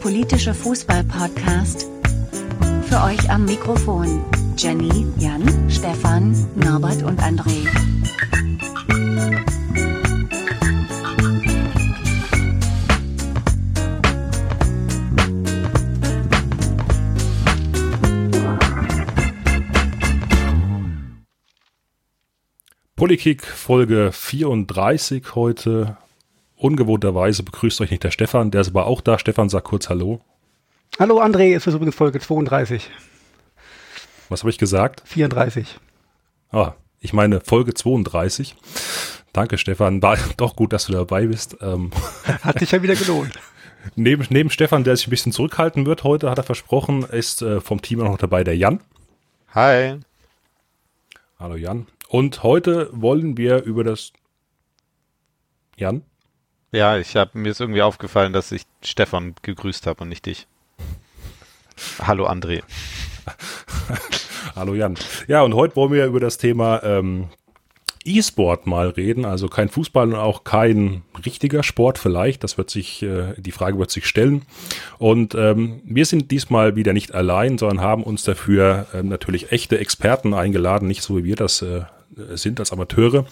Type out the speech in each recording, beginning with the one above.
politische Fußball-Podcast. Für euch am Mikrofon Jenny, Jan, Stefan, Norbert und André. Polikick Folge 34 heute. Ungewohnterweise begrüßt euch nicht der Stefan, der ist aber auch da. Stefan, sag kurz Hallo. Hallo André, es ist übrigens Folge 32. Was habe ich gesagt? 34. Ah, ich meine Folge 32. Danke, Stefan. War doch gut, dass du dabei bist. Ähm, Hat sich ja wieder gelohnt. neben, neben Stefan, der sich ein bisschen zurückhalten wird heute, hat er versprochen, ist äh, vom Team auch noch dabei der Jan. Hi. Hallo Jan. Und heute wollen wir über das Jan? Ja, ich habe mir ist irgendwie aufgefallen, dass ich Stefan gegrüßt habe und nicht dich. Hallo André. Hallo Jan. Ja, und heute wollen wir über das Thema ähm, E-Sport mal reden. Also kein Fußball und auch kein richtiger Sport vielleicht. Das wird sich, äh, die Frage wird sich stellen. Und ähm, wir sind diesmal wieder nicht allein, sondern haben uns dafür ähm, natürlich echte Experten eingeladen, nicht so wie wir das äh, sind als Amateure.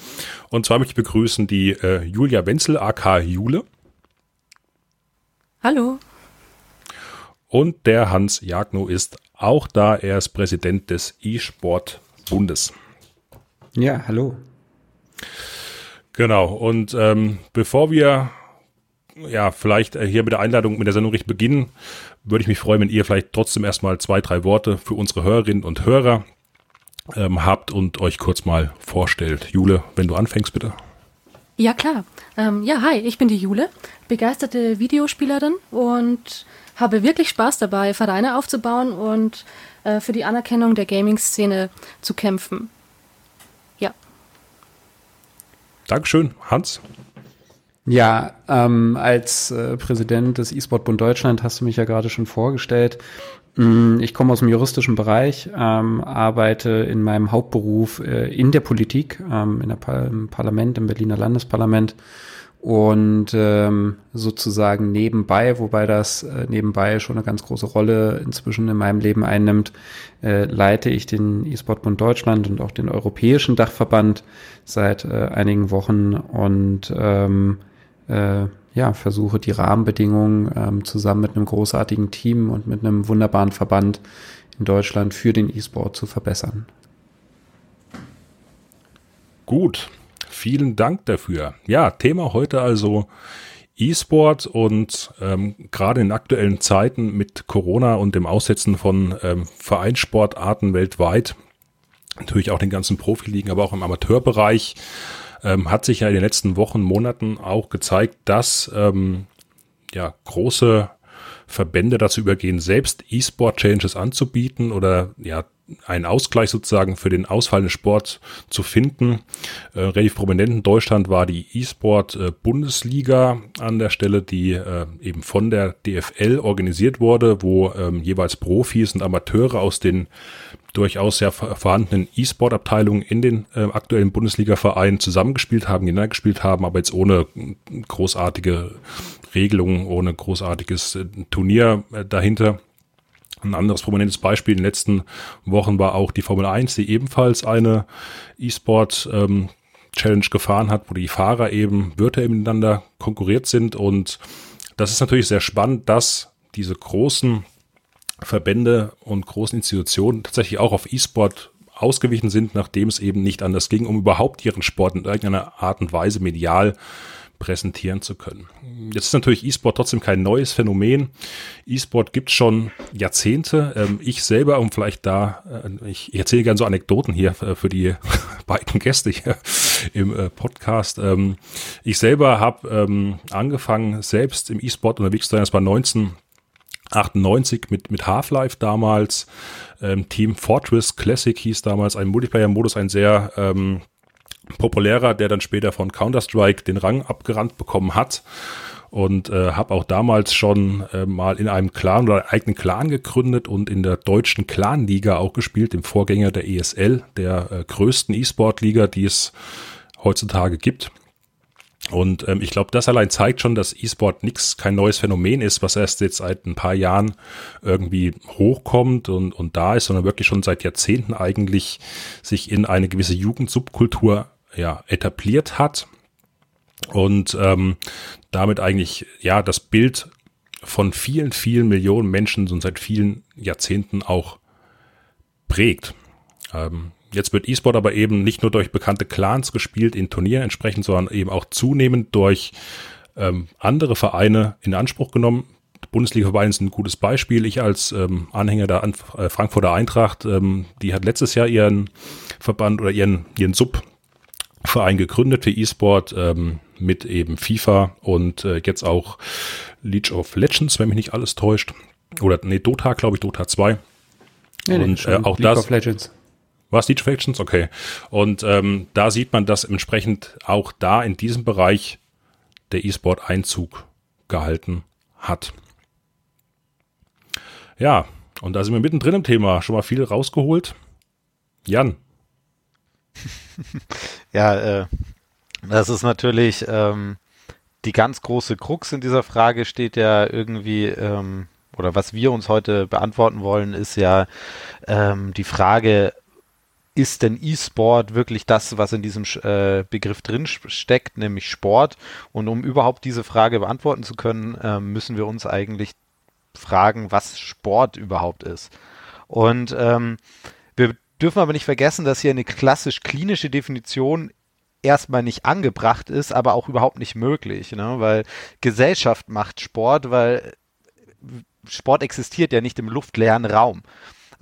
Und zwar möchte ich begrüßen die äh, Julia Wenzel, aka Jule. Hallo. Und der Hans Jagno ist auch da. Er ist Präsident des E-Sport-Bundes. Ja, hallo. Genau. Und ähm, bevor wir ja vielleicht äh, hier mit der Einladung mit der Sendung richtig beginnen, würde ich mich freuen, wenn ihr vielleicht trotzdem erstmal zwei, drei Worte für unsere Hörerinnen und Hörer ähm, habt und euch kurz mal vorstellt. Jule, wenn du anfängst, bitte. Ja, klar. Ähm, ja, hi, ich bin die Jule, begeisterte Videospielerin und habe wirklich Spaß dabei, Vereine aufzubauen und äh, für die Anerkennung der Gaming-Szene zu kämpfen. Ja. Dankeschön, Hans. Ja, ähm, als äh, Präsident des E-Sport-Bund Deutschland hast du mich ja gerade schon vorgestellt. Mm, Ich komme aus dem juristischen Bereich, ähm, arbeite in meinem Hauptberuf äh, in der Politik, ähm, in der Par im Parlament, im Berliner Landesparlament und ähm, sozusagen nebenbei, wobei das äh, nebenbei schon eine ganz große Rolle inzwischen in meinem Leben einnimmt, äh, leite ich den E-Sport-Bund Deutschland und auch den europäischen Dachverband seit äh, einigen Wochen und ähm, äh, ja, versuche die Rahmenbedingungen ähm, zusammen mit einem großartigen Team und mit einem wunderbaren Verband in Deutschland für den E-Sport zu verbessern. Gut, vielen Dank dafür. Ja, Thema heute also E-Sport und ähm, gerade in aktuellen Zeiten mit Corona und dem Aussetzen von ähm, Vereinssportarten weltweit, natürlich auch den ganzen Profiligen, aber auch im Amateurbereich, ähm, hat sich ja in den letzten Wochen, Monaten auch gezeigt, dass ähm, ja große Verbände dazu übergehen, selbst E-Sport-Changes anzubieten oder ja einen Ausgleich sozusagen für den ausfallenden Sport zu finden. Äh, relativ prominent in Deutschland war die E-Sport-Bundesliga an der Stelle, die äh, eben von der DFL organisiert wurde, wo ähm, jeweils Profis und Amateure aus den durchaus ver- vorhandenen E-Sport-Abteilungen in den äh, aktuellen Bundesliga-Vereinen zusammengespielt haben, gegeneinander gespielt haben, aber jetzt ohne großartige Regelungen, ohne großartiges äh, Turnier äh, dahinter. Ein anderes prominentes Beispiel in den letzten Wochen war auch die Formel 1, die ebenfalls eine E-Sport ähm, Challenge gefahren hat, wo die Fahrer eben virtuell miteinander konkurriert sind. Und das ist natürlich sehr spannend, dass diese großen Verbände und großen Institutionen tatsächlich auch auf E-Sport ausgewichen sind, nachdem es eben nicht anders ging, um überhaupt ihren Sport in irgendeiner Art und Weise medial präsentieren zu können. Jetzt ist natürlich E-Sport trotzdem kein neues Phänomen. E-Sport gibt schon Jahrzehnte. Ähm, ich selber, um vielleicht da, äh, ich, ich erzähle gerne so Anekdoten hier äh, für die beiden Gäste hier im äh, Podcast. Ähm, ich selber habe ähm, angefangen, selbst im E-Sport unterwegs zu sein. Das war 19 98 mit, mit Half-Life damals. Ähm, Team Fortress Classic hieß damals ein Multiplayer-Modus, ein sehr ähm, populärer, der dann später von Counter-Strike den Rang abgerannt bekommen hat. Und äh, habe auch damals schon äh, mal in einem Clan oder einem eigenen Clan gegründet und in der deutschen Clan-Liga auch gespielt, dem Vorgänger der ESL, der äh, größten E-Sport-Liga, die es heutzutage gibt. Und ähm, ich glaube, das allein zeigt schon, dass E-Sport nichts, kein neues Phänomen ist, was erst jetzt seit ein paar Jahren irgendwie hochkommt und, und da ist, sondern wirklich schon seit Jahrzehnten eigentlich sich in eine gewisse Jugendsubkultur ja, etabliert hat und ähm, damit eigentlich ja das Bild von vielen, vielen Millionen Menschen und seit vielen Jahrzehnten auch prägt. Ähm, Jetzt wird E-Sport aber eben nicht nur durch bekannte Clans gespielt in Turnieren entsprechend, sondern eben auch zunehmend durch ähm, andere Vereine in Anspruch genommen. Bundesliga-Vereine sind ein gutes Beispiel. Ich als ähm, Anhänger der An äh, Frankfurter Eintracht, ähm, die hat letztes Jahr ihren Verband oder ihren, ihren Subverein gegründet für E-Sport ähm, mit eben FIFA und äh, jetzt auch League of Legends, wenn mich nicht alles täuscht. Oder nee, Dota, glaube ich, Dota 2. Nee, nee, und äh, auch League das. of Legends. Was League of Legends? Okay. Und ähm, da sieht man, dass entsprechend auch da in diesem Bereich der E-Sport Einzug gehalten hat. Ja, und da sind wir mittendrin im Thema. Schon mal viel rausgeholt. Jan. Ja, äh, das ist natürlich ähm, die ganz große Krux in dieser Frage steht ja irgendwie, ähm, oder was wir uns heute beantworten wollen, ist ja ähm, die Frage, ist denn E-Sport wirklich das, was in diesem äh, Begriff drin steckt, nämlich Sport? Und um überhaupt diese Frage beantworten zu können, äh, müssen wir uns eigentlich fragen, was Sport überhaupt ist. Und ähm, wir dürfen aber nicht vergessen, dass hier eine klassisch klinische Definition erstmal nicht angebracht ist, aber auch überhaupt nicht möglich, ne? weil Gesellschaft macht Sport, weil Sport existiert ja nicht im luftleeren Raum.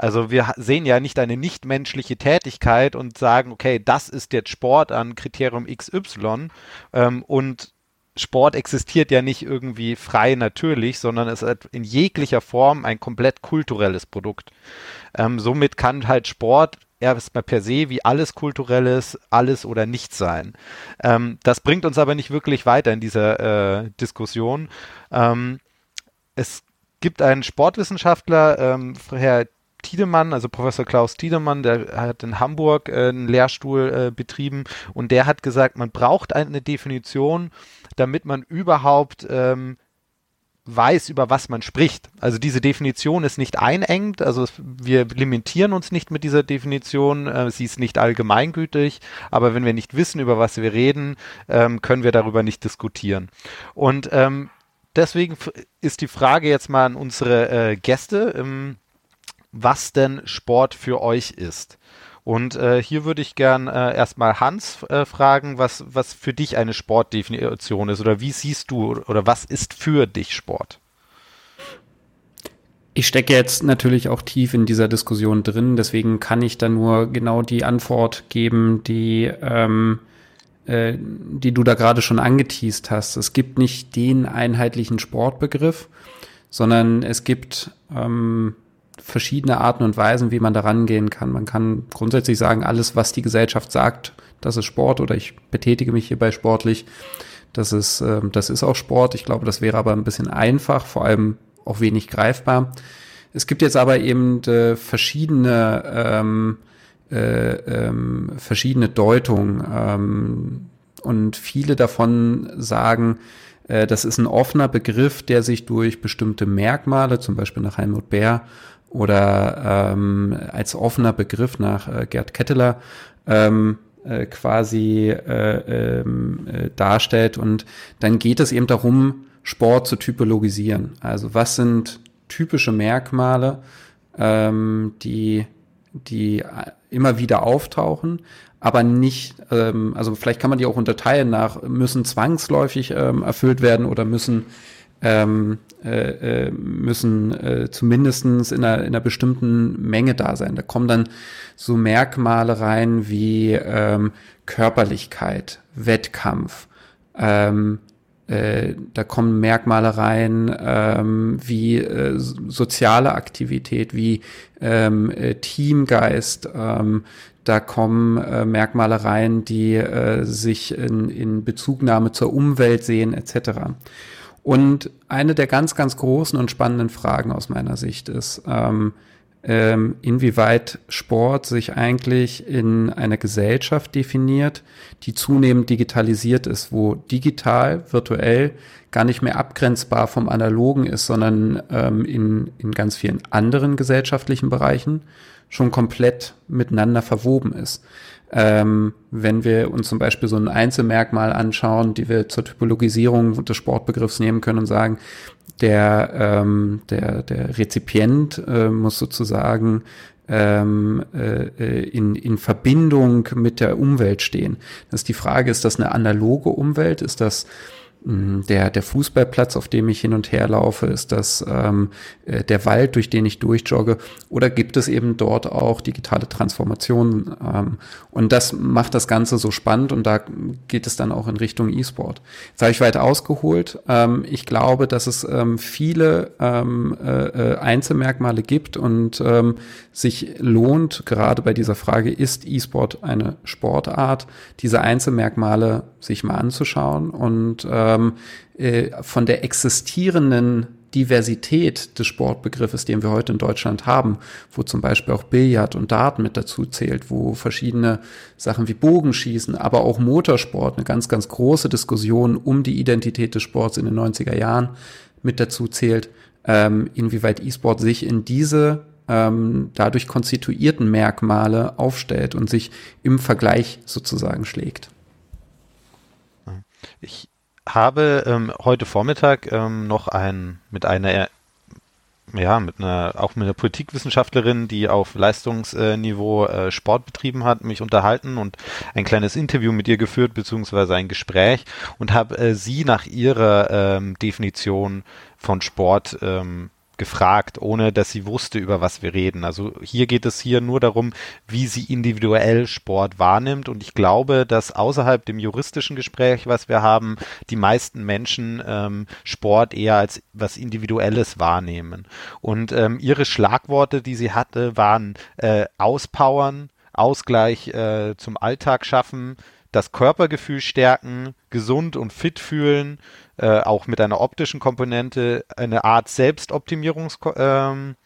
Also wir sehen ja nicht eine nichtmenschliche Tätigkeit und sagen, okay, das ist jetzt Sport an Kriterium XY ähm, und Sport existiert ja nicht irgendwie frei natürlich, sondern ist in jeglicher Form ein komplett kulturelles Produkt. Ähm, somit kann halt Sport erstmal per se wie alles Kulturelles, alles oder nichts sein. Ähm, das bringt uns aber nicht wirklich weiter in dieser äh, Diskussion. Ähm, es gibt einen Sportwissenschaftler, ähm, Herr Tiedemann, also Professor Klaus Tiedemann, der hat in Hamburg äh, einen Lehrstuhl äh, betrieben und der hat gesagt, man braucht eine Definition, damit man überhaupt ähm, weiß, über was man spricht. Also diese Definition ist nicht einengt, also wir limitieren uns nicht mit dieser Definition, äh, sie ist nicht allgemeingültig, aber wenn wir nicht wissen, über was wir reden, ähm, können wir darüber nicht diskutieren. Und ähm, deswegen ist die Frage jetzt mal an unsere äh, Gäste. Ähm, was denn Sport für euch ist. Und äh, hier würde ich gern äh, erstmal Hans äh, fragen, was, was für dich eine Sportdefinition ist oder wie siehst du oder was ist für dich Sport? Ich stecke jetzt natürlich auch tief in dieser Diskussion drin, deswegen kann ich da nur genau die Antwort geben, die, ähm, äh, die du da gerade schon angeteased hast. Es gibt nicht den einheitlichen Sportbegriff, sondern es gibt ähm, verschiedene Arten und Weisen, wie man da rangehen kann. Man kann grundsätzlich sagen, alles, was die Gesellschaft sagt, das ist Sport oder ich betätige mich hierbei sportlich. Das ist, äh, das ist auch Sport. Ich glaube, das wäre aber ein bisschen einfach, vor allem auch wenig greifbar. Es gibt jetzt aber eben äh, verschiedene, ähm, äh, ähm, verschiedene Deutungen ähm, und viele davon sagen, äh, das ist ein offener Begriff, der sich durch bestimmte Merkmale, zum Beispiel nach Helmut Bär, oder ähm, als offener Begriff nach äh, Gerd Ketteler ähm, äh, quasi äh, ähm, äh, darstellt. Und dann geht es eben darum, Sport zu typologisieren. Also was sind typische Merkmale, ähm, die, die immer wieder auftauchen, aber nicht, ähm, also vielleicht kann man die auch unterteilen nach, müssen zwangsläufig ähm, erfüllt werden oder müssen ähm, äh, äh, müssen äh, zumindestens in einer, in einer bestimmten Menge da sein. Da kommen dann so Merkmale rein wie ähm, Körperlichkeit, Wettkampf, ähm, äh, da kommen Merkmale rein ähm, wie äh, soziale Aktivität, wie ähm, äh, Teamgeist. Ähm, da kommen äh, Merkmale rein, die äh, sich in, in Bezugnahme zur Umwelt sehen, etc. Und eine der ganz, ganz großen und spannenden Fragen aus meiner Sicht ist, ähm, ähm, inwieweit Sport sich eigentlich in einer Gesellschaft definiert, die zunehmend digitalisiert ist, wo digital, virtuell gar nicht mehr abgrenzbar vom Analogen ist, sondern ähm, in, in ganz vielen anderen gesellschaftlichen Bereichen schon komplett miteinander verwoben ist. Ähm, wenn wir uns zum Beispiel so ein Einzelmerkmal anschauen, die wir zur Typologisierung des Sportbegriffs nehmen können und sagen, der, ähm, der, der Rezipient äh, muss sozusagen ähm, äh, in, in Verbindung mit der Umwelt stehen. Das ist die Frage, ist das eine analoge Umwelt? Ist das der, der Fußballplatz, auf dem ich hin und her laufe, ist das ähm, äh, der Wald, durch den ich durchjogge, oder gibt es eben dort auch digitale Transformationen? Ähm, und das macht das Ganze so spannend und da geht es dann auch in Richtung E-Sport. Jetzt habe ich weit ausgeholt. Ähm, ich glaube, dass es ähm, viele ähm, äh, äh, Einzelmerkmale gibt und ähm, sich lohnt, gerade bei dieser Frage, ist E-Sport eine Sportart, diese Einzelmerkmale sich mal anzuschauen und ähm, äh, von der existierenden Diversität des Sportbegriffes, den wir heute in Deutschland haben, wo zum Beispiel auch Billard und Dart mit dazu zählt, wo verschiedene Sachen wie Bogenschießen, aber auch Motorsport, eine ganz, ganz große Diskussion um die Identität des Sports in den 90er Jahren mit dazu zählt, ähm, inwieweit E-Sport sich in diese ähm, dadurch konstituierten Merkmale aufstellt und sich im Vergleich sozusagen schlägt. Ich habe ähm, heute Vormittag ähm, noch ein mit einer ja, mit einer, auch mit einer Politikwissenschaftlerin, die auf Leistungsniveau äh, Sport betrieben hat, mich unterhalten und ein kleines Interview mit ihr geführt, beziehungsweise ein Gespräch und habe äh, sie nach ihrer ähm, Definition von Sport ähm, gefragt, ohne dass sie wusste, über was wir reden. Also hier geht es hier nur darum, wie sie individuell Sport wahrnimmt. Und ich glaube, dass außerhalb dem juristischen Gespräch, was wir haben, die meisten Menschen ähm, Sport eher als was Individuelles wahrnehmen. Und ähm, ihre Schlagworte, die sie hatte, waren äh, Auspowern, Ausgleich äh, zum Alltag schaffen, das Körpergefühl stärken, gesund und fit fühlen, äh, auch mit einer optischen Komponente, eine Art Selbstoptimierungs, ähm,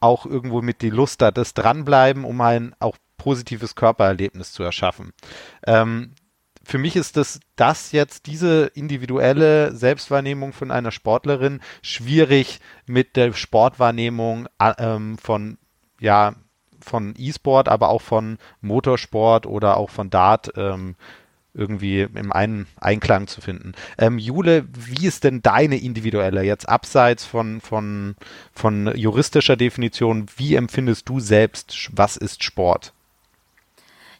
auch irgendwo mit die Lust da, das dranbleiben, um ein auch positives Körpererlebnis zu erschaffen. Ähm, für mich ist das, das jetzt, diese individuelle Selbstwahrnehmung von einer Sportlerin schwierig mit der Sportwahrnehmung äh, ähm, von, ja, von E-Sport, aber auch von Motorsport oder auch von Dart ähm, irgendwie im einen Einklang zu finden. Ähm, Jule, wie ist denn deine individuelle, jetzt abseits von, von, von juristischer Definition, wie empfindest du selbst, was ist Sport?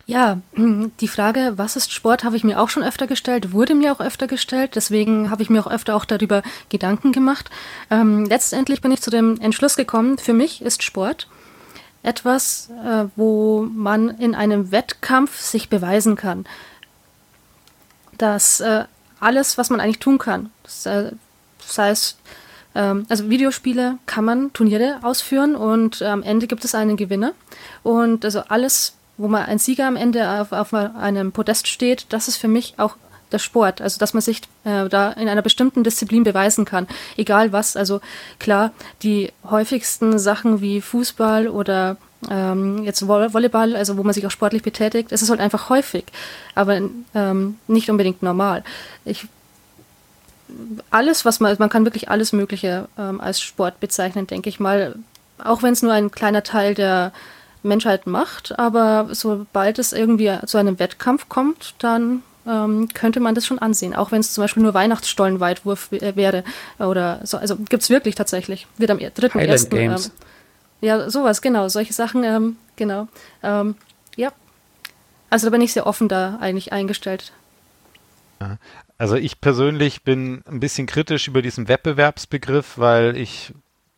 Ja, die Frage, was ist Sport, habe ich mir auch schon öfter gestellt, wurde mir auch öfter gestellt. Deswegen habe ich mir auch öfter auch darüber Gedanken gemacht. Ähm, letztendlich bin ich zu dem Entschluss gekommen, für mich ist Sport etwas, äh, wo man in einem Wettkampf sich beweisen kann dass äh, alles, was man eigentlich tun kann, das, äh, heißt, ähm, also Videospiele kann man Turniere ausführen und äh, am Ende gibt es einen Gewinner. Und also alles, wo man ein Sieger am Ende auf, auf einem Podest steht, das ist für mich auch der Sport, also dass man sich äh, da in einer bestimmten Disziplin beweisen kann, egal was. Also klar, die häufigsten Sachen wie Fußball oder ähm, jetzt Volleyball, also wo man sich auch sportlich betätigt, es ist halt einfach häufig, aber ähm, nicht unbedingt normal. Ich, alles, was man, man kann wirklich alles Mögliche ähm, als Sport bezeichnen, denke ich mal, auch wenn es nur ein kleiner Teil der Menschheit macht, aber sobald es irgendwie zu einem Wettkampf kommt, dann ähm, könnte man das schon ansehen, auch wenn es zum Beispiel nur Weihnachtsstollenweitwurf wäre oder so. Also gibt es wirklich tatsächlich. Wird am 3.1. Ähm, ja, sowas, genau. Solche Sachen, ähm, genau. Ähm, ja. Also da bin ich sehr offen da eigentlich eingestellt. Also ich persönlich bin ein bisschen kritisch über diesen Wettbewerbsbegriff, weil ich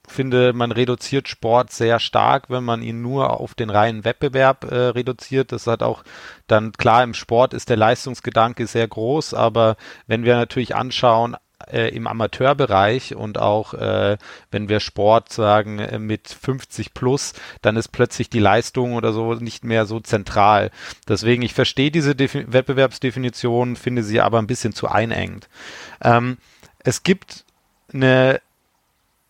finde, man reduziert Sport sehr stark, wenn man ihn nur auf den reinen Wettbewerb äh, reduziert. Das hat auch dann klar im Sport ist der Leistungsgedanke sehr groß, aber wenn wir natürlich anschauen, äh, im Amateurbereich und auch äh, wenn wir Sport sagen äh, mit 50 plus, dann ist plötzlich die Leistung oder so nicht mehr so zentral. Deswegen, ich verstehe diese Defi Wettbewerbsdefinition, finde sie aber ein bisschen zu einengend. Ähm, es gibt eine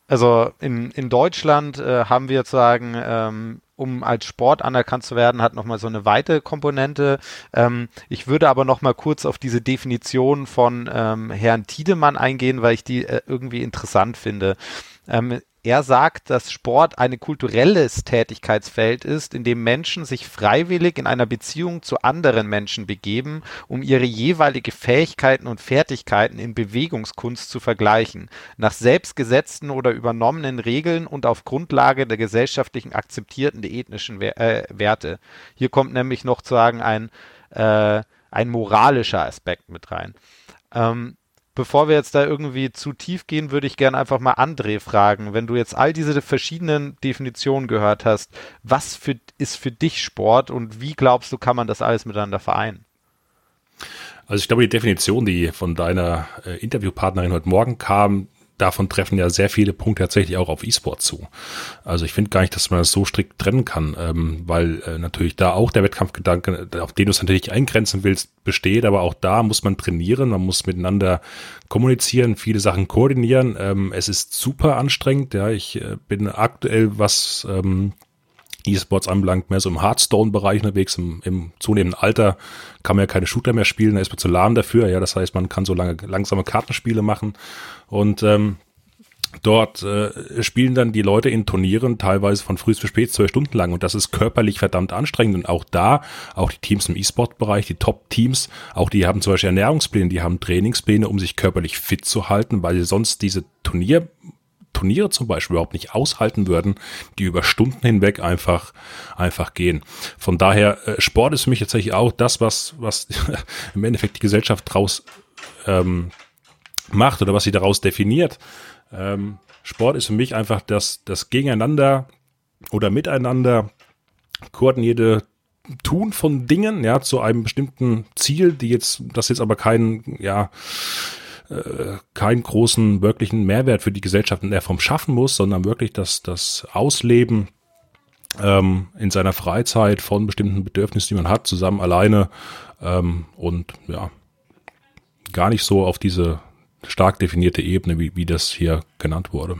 Also in, in Deutschland äh, haben wir sozusagen, ähm, um als Sport anerkannt zu werden, hat nochmal so eine weite Komponente. Ähm, ich würde aber nochmal kurz auf diese Definition von ähm, Herrn Tiedemann eingehen, weil ich die äh, irgendwie interessant finde. Ähm, er sagt, dass Sport ein kulturelles Tätigkeitsfeld ist, in dem Menschen sich freiwillig in einer Beziehung zu anderen Menschen begeben, um ihre jeweilige Fähigkeiten und Fertigkeiten in Bewegungskunst zu vergleichen, nach selbstgesetzten oder übernommenen Regeln und auf Grundlage der gesellschaftlichen akzeptierten ethnischen äh, Werte. Hier kommt nämlich noch zu sagen ein, äh, ein moralischer Aspekt mit rein. Ähm, bevor wir jetzt da irgendwie zu tief gehen, würde ich gerne einfach mal André fragen. Wenn du jetzt all diese verschiedenen Definitionen gehört hast, was für, ist für dich Sport und wie glaubst du, kann man das alles miteinander vereinen? Also ich glaube, die Definition, die von deiner äh, Interviewpartnerin heute Morgen kam, davon treffen ja sehr viele Punkte tatsächlich auch auf E-Sport zu. Also ich finde gar nicht, dass man das so strikt trennen kann, ähm, weil äh, natürlich da auch der Wettkampfgedanke, auf den du es natürlich eingrenzen willst, besteht, aber auch da muss man trainieren, man muss miteinander kommunizieren, viele Sachen koordinieren. Ähm, es ist super anstrengend, ja, ich äh, bin aktuell, was ähm, E-Sports anbelangt, mehr so im Hearthstone-Bereich unterwegs. Im, Im zunehmenden Alter kann man ja keine Shooter mehr spielen, da ist man zu lahm dafür. Ja, das heißt, man kann so lange langsame Kartenspiele machen. Und ähm, dort äh, spielen dann die Leute in Turnieren teilweise von früh bis spät zwölf Stunden lang und das ist körperlich verdammt anstrengend und auch da, auch die Teams im E-Sport-Bereich, die Top-Teams, auch die haben zum Beispiel Ernährungspläne, die haben Trainingspläne, um sich körperlich fit zu halten, weil sie sonst diese Turnier Turniere zum Beispiel überhaupt nicht aushalten würden, die über Stunden hinweg einfach, einfach gehen. Von daher, äh, Sport ist für mich tatsächlich auch das, was, was im Endeffekt die Gesellschaft draus ähm, macht oder was sie daraus definiert. Ähm, Sport ist für mich einfach das, das Gegeneinander oder Miteinander koordinierte Tun von Dingen, ja, zu einem bestimmten Ziel, die jetzt, das jetzt aber kein, ja, äh, keinen großen wirklichen Mehrwert für die Gesellschaft in der Form schaffen muss, sondern wirklich das, das Ausleben ähm, in seiner Freizeit von bestimmten Bedürfnissen, die man hat, zusammen alleine ähm, und ja, gar nicht so auf diese stark definierte Ebene, wie, wie das hier genannt wurde.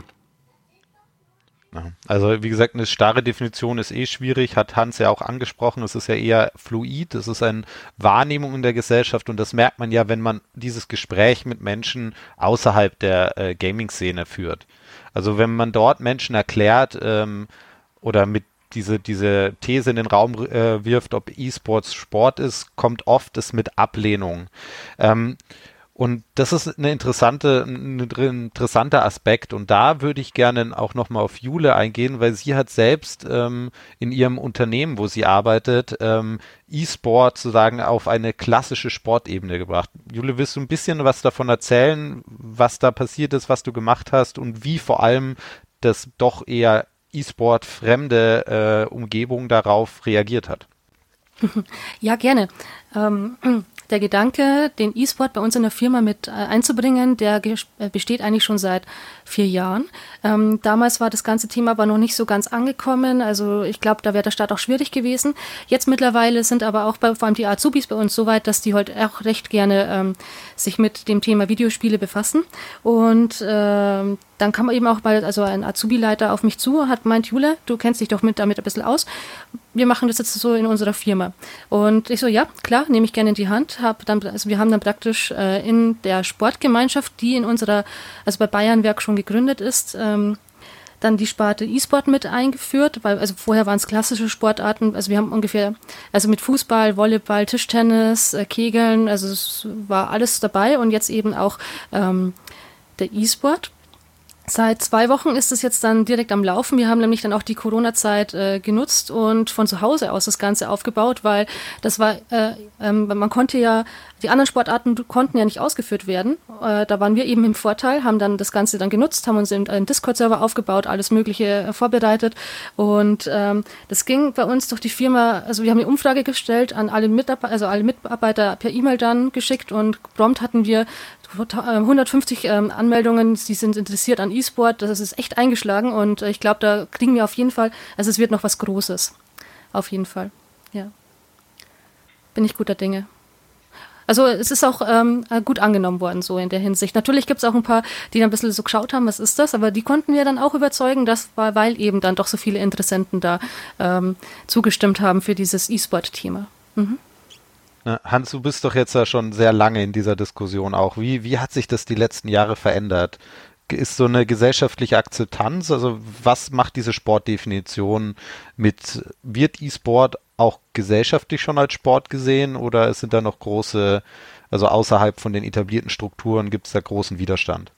Also wie gesagt, eine starre Definition ist eh schwierig, hat Hans ja auch angesprochen. Es ist ja eher fluid, es ist eine Wahrnehmung in der Gesellschaft und das merkt man ja, wenn man dieses Gespräch mit Menschen außerhalb der äh, Gaming-Szene führt. Also wenn man dort Menschen erklärt ähm, oder mit diese, diese These in den Raum äh, wirft, ob E-Sports Sport ist, kommt oft es mit Ablehnung. Ähm, und das ist eine interessante, ein interessanter Aspekt. Und da würde ich gerne auch nochmal auf Jule eingehen, weil sie hat selbst ähm, in ihrem Unternehmen, wo sie arbeitet, ähm, E-Sport sozusagen auf eine klassische Sportebene gebracht. Jule, willst du ein bisschen was davon erzählen, was da passiert ist, was du gemacht hast und wie vor allem das doch eher E-Sport fremde äh, Umgebung darauf reagiert hat? Ja, gerne. Ähm, der Gedanke, den E-Sport bei uns in der Firma mit äh, einzubringen, der äh, besteht eigentlich schon seit vier Jahren. Ähm, damals war das ganze Thema aber noch nicht so ganz angekommen. Also ich glaube, da wäre der Start auch schwierig gewesen. Jetzt mittlerweile sind aber auch bei, vor allem die Azubis bei uns so weit, dass die heute auch recht gerne ähm, sich mit dem Thema Videospiele befassen. Und ähm, dann kam eben auch mal, also ein Azubi-Leiter auf mich zu, hat meint, Jule, du kennst dich doch mit, damit ein bisschen aus. Wir machen das jetzt so in unserer Firma. Und ich so, ja, klar, nehme ich gerne in die Hand. Hab dann, also wir haben dann praktisch äh, in der Sportgemeinschaft, die in unserer, also bei Bayernwerk schon gegründet ist, ähm, dann die Sparte E-Sport mit eingeführt, weil also vorher waren es klassische Sportarten, also wir haben ungefähr, also mit Fußball, Volleyball, Tischtennis, äh, Kegeln, also es war alles dabei und jetzt eben auch ähm, der E-Sport. Seit zwei Wochen ist es jetzt dann direkt am Laufen. Wir haben nämlich dann auch die Corona-Zeit äh, genutzt und von zu Hause aus das Ganze aufgebaut, weil das war, äh, ähm, man konnte ja, die anderen Sportarten konnten ja nicht ausgeführt werden. Äh, da waren wir eben im Vorteil, haben dann das Ganze dann genutzt, haben uns einen Discord-Server aufgebaut, alles Mögliche äh, vorbereitet und ähm, das ging bei uns durch die Firma, also wir haben eine Umfrage gestellt an alle Mitarbeiter, also alle Mitarbeiter per E-Mail dann geschickt und prompt hatten wir 150 ähm, Anmeldungen, die sind interessiert an E-Sport. Das ist echt eingeschlagen und äh, ich glaube, da kriegen wir auf jeden Fall, also es wird noch was Großes. Auf jeden Fall. Ja. Bin ich guter Dinge. Also es ist auch ähm, gut angenommen worden, so in der Hinsicht. Natürlich gibt es auch ein paar, die dann ein bisschen so geschaut haben, was ist das, aber die konnten wir dann auch überzeugen, dass, weil eben dann doch so viele Interessenten da ähm, zugestimmt haben für dieses E-Sport-Thema. Mhm. Hans, du bist doch jetzt ja schon sehr lange in dieser Diskussion auch. Wie, wie hat sich das die letzten Jahre verändert? Ist so eine gesellschaftliche Akzeptanz? Also was macht diese Sportdefinition mit, wird E-Sport auch gesellschaftlich schon als Sport gesehen oder sind da noch große, also außerhalb von den etablierten Strukturen gibt es da großen Widerstand?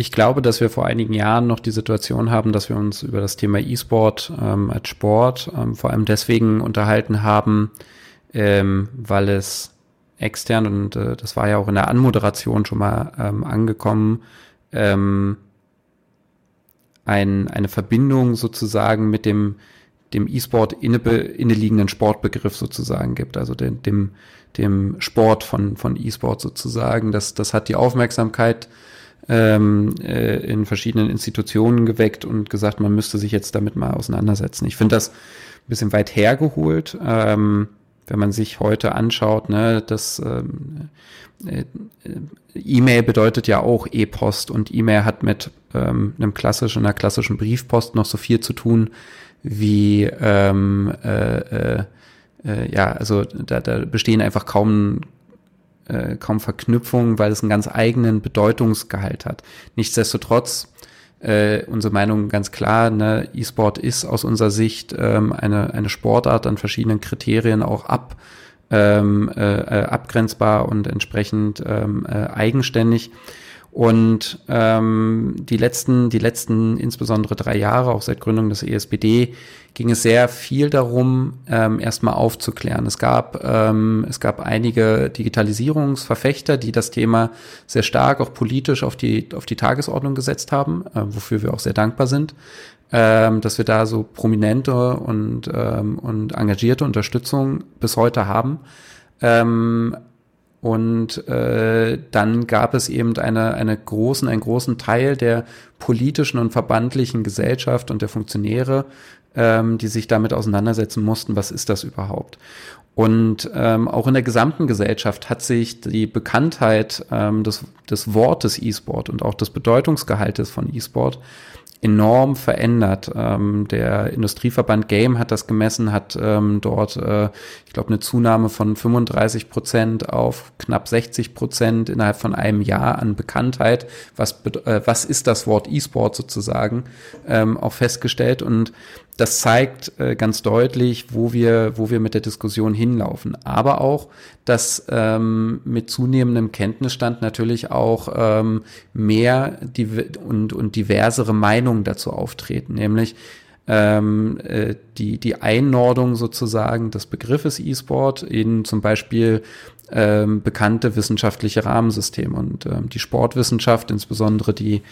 Ich glaube, dass wir vor einigen Jahren noch die Situation haben, dass wir uns über das Thema E-Sport ähm, als Sport ähm, vor allem deswegen unterhalten haben, ähm, weil es extern, und äh, das war ja auch in der Anmoderation schon mal ähm, angekommen, ähm, ein, eine Verbindung sozusagen mit dem, dem E-Sport inne, inneliegenden Sportbegriff sozusagen gibt, also dem, dem, dem Sport von, von E-Sport sozusagen. Das, das hat die Aufmerksamkeit ähm, äh, in verschiedenen Institutionen geweckt und gesagt, man müsste sich jetzt damit mal auseinandersetzen. Ich finde das ein bisschen weit hergeholt, ähm, wenn man sich heute anschaut, ne, dass ähm, äh, E-Mail bedeutet ja auch E-Post und E-Mail hat mit ähm, einem klassischen, einer klassischen Briefpost noch so viel zu tun wie ähm, äh, äh, äh, ja, also da, da bestehen einfach kaum äh, kaum Verknüpfungen, weil es einen ganz eigenen Bedeutungsgehalt hat. Nichtsdestotrotz äh, unsere Meinung ganz klar, ne, E-Sport ist aus unserer Sicht ähm, eine, eine Sportart an verschiedenen Kriterien auch ab, ähm, äh, äh abgrenzbar und entsprechend ähm, äh, eigenständig. Und ähm, die letzten, die letzten insbesondere drei Jahre, auch seit Gründung des ESBD, ging es sehr viel darum, ähm, erstmal aufzuklären. Es gab, ähm, es gab einige Digitalisierungsverfechter, die das Thema sehr stark auch politisch auf die, auf die Tagesordnung gesetzt haben, äh, wofür wir auch sehr dankbar sind, ähm, dass wir da so prominente und, ähm, und engagierte Unterstützung bis heute haben. Ähm, und äh, dann gab es eben eine, eine großen, einen großen Teil der politischen und verbandlichen Gesellschaft und der Funktionäre, ähm, die sich damit auseinandersetzen mussten, was ist das überhaupt. Und ähm, auch in der gesamten Gesellschaft hat sich die Bekanntheit ähm, des, des Wortes E-Sport und auch des Bedeutungsgehaltes von E-Sport enorm verändert. Ähm, der Industrieverband Game hat das gemessen, hat ähm, dort, äh, ich glaube, eine Zunahme von 35 Prozent auf knapp 60 Prozent innerhalb von einem Jahr an Bekanntheit. Was, äh, was ist das Wort E-Sport sozusagen ähm, auch festgestellt und das zeigt äh, ganz deutlich, wo wir, wo wir mit der Diskussion hinlaufen. Aber auch, dass ähm, mit zunehmendem Kenntnisstand natürlich auch ähm, mehr die, und, und diversere Meinungen dazu auftreten, nämlich ähm, äh, die, die Einordnung sozusagen des Begriffes E-Sport in zum Beispiel ähm, bekannte wissenschaftliche Rahmensysteme. Und ähm, die Sportwissenschaft, insbesondere die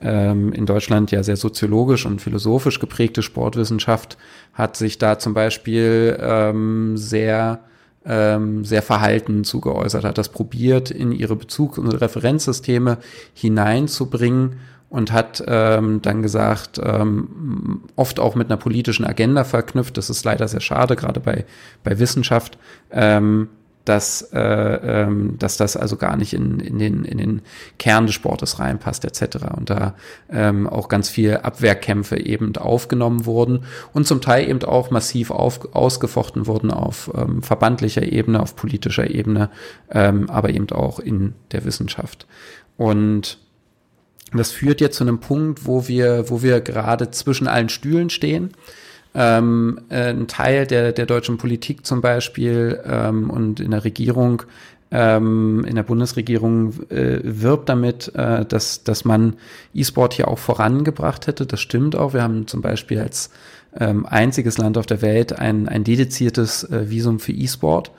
ähm, in Deutschland ja sehr soziologisch und philosophisch geprägte Sportwissenschaft, hat sich da zum Beispiel ähm, sehr ähm, sehr verhalten zugeäußert, hat das probiert, in ihre Bezug- und Referenzsysteme hineinzubringen und hat ähm, dann gesagt, ähm, oft auch mit einer politischen Agenda verknüpft, das ist leider sehr schade, gerade bei, bei Wissenschaft, ähm, dass, äh, ähm, dass das also gar nicht in, in, den, in den Kern des Sportes reinpasst etc. Und da ähm, auch ganz viel Abwehrkämpfe eben aufgenommen wurden und zum Teil eben auch massiv auf, ausgefochten wurden auf ähm, verbandlicher Ebene, auf politischer Ebene, ähm, aber eben auch in der Wissenschaft. Und das führt jetzt zu einem Punkt, wo wir, wo wir gerade zwischen allen Stühlen stehen ähm, äh, ein Teil der, der deutschen Politik zum Beispiel ähm, und in der Regierung, ähm, in der Bundesregierung äh, wirbt damit, äh, dass, dass man E-Sport hier auch vorangebracht hätte. Das stimmt auch. Wir haben zum Beispiel als ähm, einziges Land auf der Welt ein, ein dediziertes äh, Visum für E-Sport.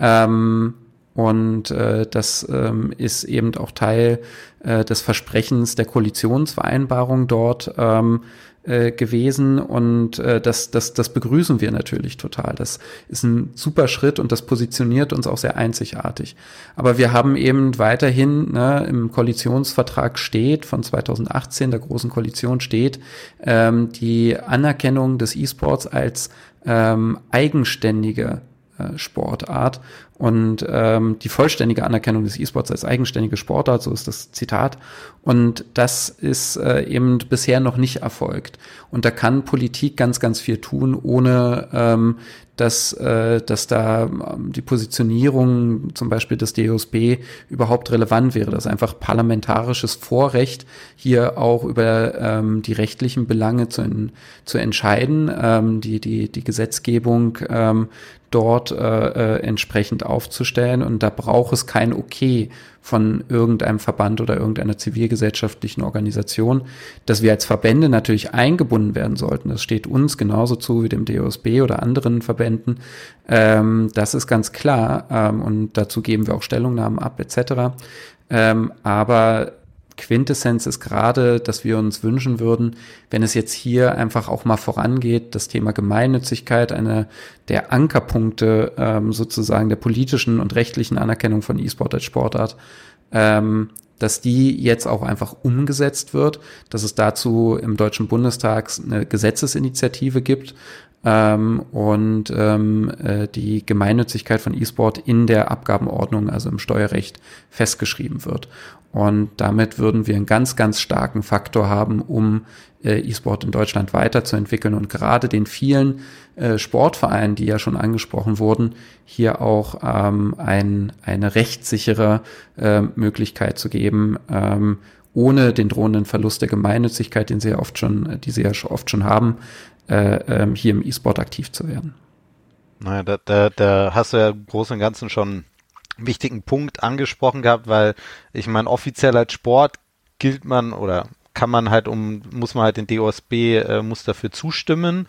Ähm, und äh, das ähm, ist eben auch Teil äh, des Versprechens der Koalitionsvereinbarung dort, ähm, äh, gewesen und äh, das, das, das begrüßen wir natürlich total. Das ist ein super Schritt und das positioniert uns auch sehr einzigartig. Aber wir haben eben weiterhin ne, im Koalitionsvertrag steht von 2018, der großen Koalition steht, ähm, die Anerkennung des E-Sports als ähm, eigenständige äh, Sportart und ähm, die vollständige Anerkennung des E-Sports als eigenständige Sportart, so ist das Zitat. Und das ist äh, eben bisher noch nicht erfolgt. Und da kann Politik ganz, ganz viel tun, ohne ähm, dass, äh, dass da ähm, die Positionierung zum Beispiel des DOSB überhaupt relevant wäre. Das ist einfach parlamentarisches Vorrecht, hier auch über ähm, die rechtlichen Belange zu, in, zu entscheiden, ähm, die, die, die Gesetzgebung ähm, dort äh, äh, entsprechend aufzustellen. Und da braucht es kein Okay von irgendeinem Verband oder irgendeiner zivilgesellschaftlichen Organisation, dass wir als Verbände natürlich eingebunden werden sollten. Das steht uns genauso zu wie dem DOSB oder anderen Verbänden. Ähm, das ist ganz klar. Ähm, und dazu geben wir auch Stellungnahmen ab etc. Ähm, aber Quintessenz ist gerade, dass wir uns wünschen würden, wenn es jetzt hier einfach auch mal vorangeht, das Thema Gemeinnützigkeit, eine der Ankerpunkte ähm, sozusagen der politischen und rechtlichen Anerkennung von E-Sport als Sportart, ähm, dass die jetzt auch einfach umgesetzt wird, dass es dazu im Deutschen Bundestag eine Gesetzesinitiative gibt, ähm, und ähm, äh, die Gemeinnützigkeit von E-Sport in der Abgabenordnung, also im Steuerrecht, festgeschrieben wird. Und damit würden wir einen ganz, ganz starken Faktor haben, um äh, E-Sport in Deutschland weiterzuentwickeln und gerade den vielen äh, Sportvereinen, die ja schon angesprochen wurden, hier auch ähm, ein, eine rechtssichere äh, Möglichkeit zu geben, ähm, ohne den drohenden Verlust der Gemeinnützigkeit, den sie ja oft schon, die sie ja oft schon haben, äh, ähm, hier im E-Sport aktiv zu werden. Naja, da, da, da hast du ja im Großen und Ganzen schon wichtigen Punkt angesprochen gehabt, weil ich meine, offiziell als Sport gilt man oder kann man halt um, muss man halt den DOSB, äh, muss dafür zustimmen.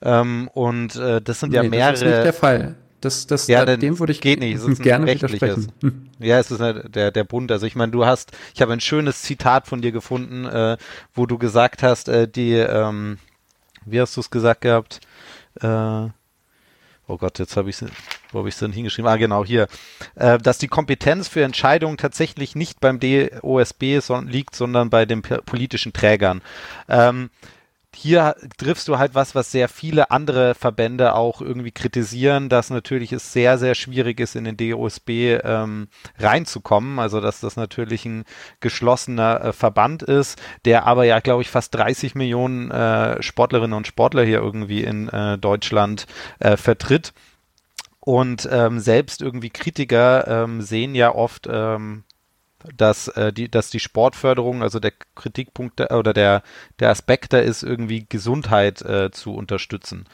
Ähm, und äh, das sind ja mehrere. Das ist nicht der Fall. Das, das, ja, da, dem würde ich geht nicht. Es gerne widersprechen. Ja, es ist der, der Bund. Also ich meine, du hast, ich habe ein schönes Zitat von dir gefunden, äh, wo du gesagt hast, äh, die, ähm, wie hast du es gesagt gehabt? Äh, oh Gott, jetzt habe ich es, wo habe ich es denn hingeschrieben? Ah, genau, hier. Äh, dass die Kompetenz für Entscheidungen tatsächlich nicht beim DOSB so, liegt, sondern bei den politischen Trägern. Ähm, hier triffst du halt was, was sehr viele andere Verbände auch irgendwie kritisieren, dass natürlich es sehr, sehr schwierig ist, in den DOSB ähm, reinzukommen. Also, dass das natürlich ein geschlossener äh, Verband ist, der aber ja, glaube ich, fast 30 Millionen äh, Sportlerinnen und Sportler hier irgendwie in äh, Deutschland äh, vertritt. Und ähm, selbst irgendwie Kritiker ähm, sehen ja oft ähm, dass, äh, die, dass die Sportförderung, also der Kritikpunkt oder der, der Aspekt da ist, irgendwie Gesundheit äh, zu unterstützen.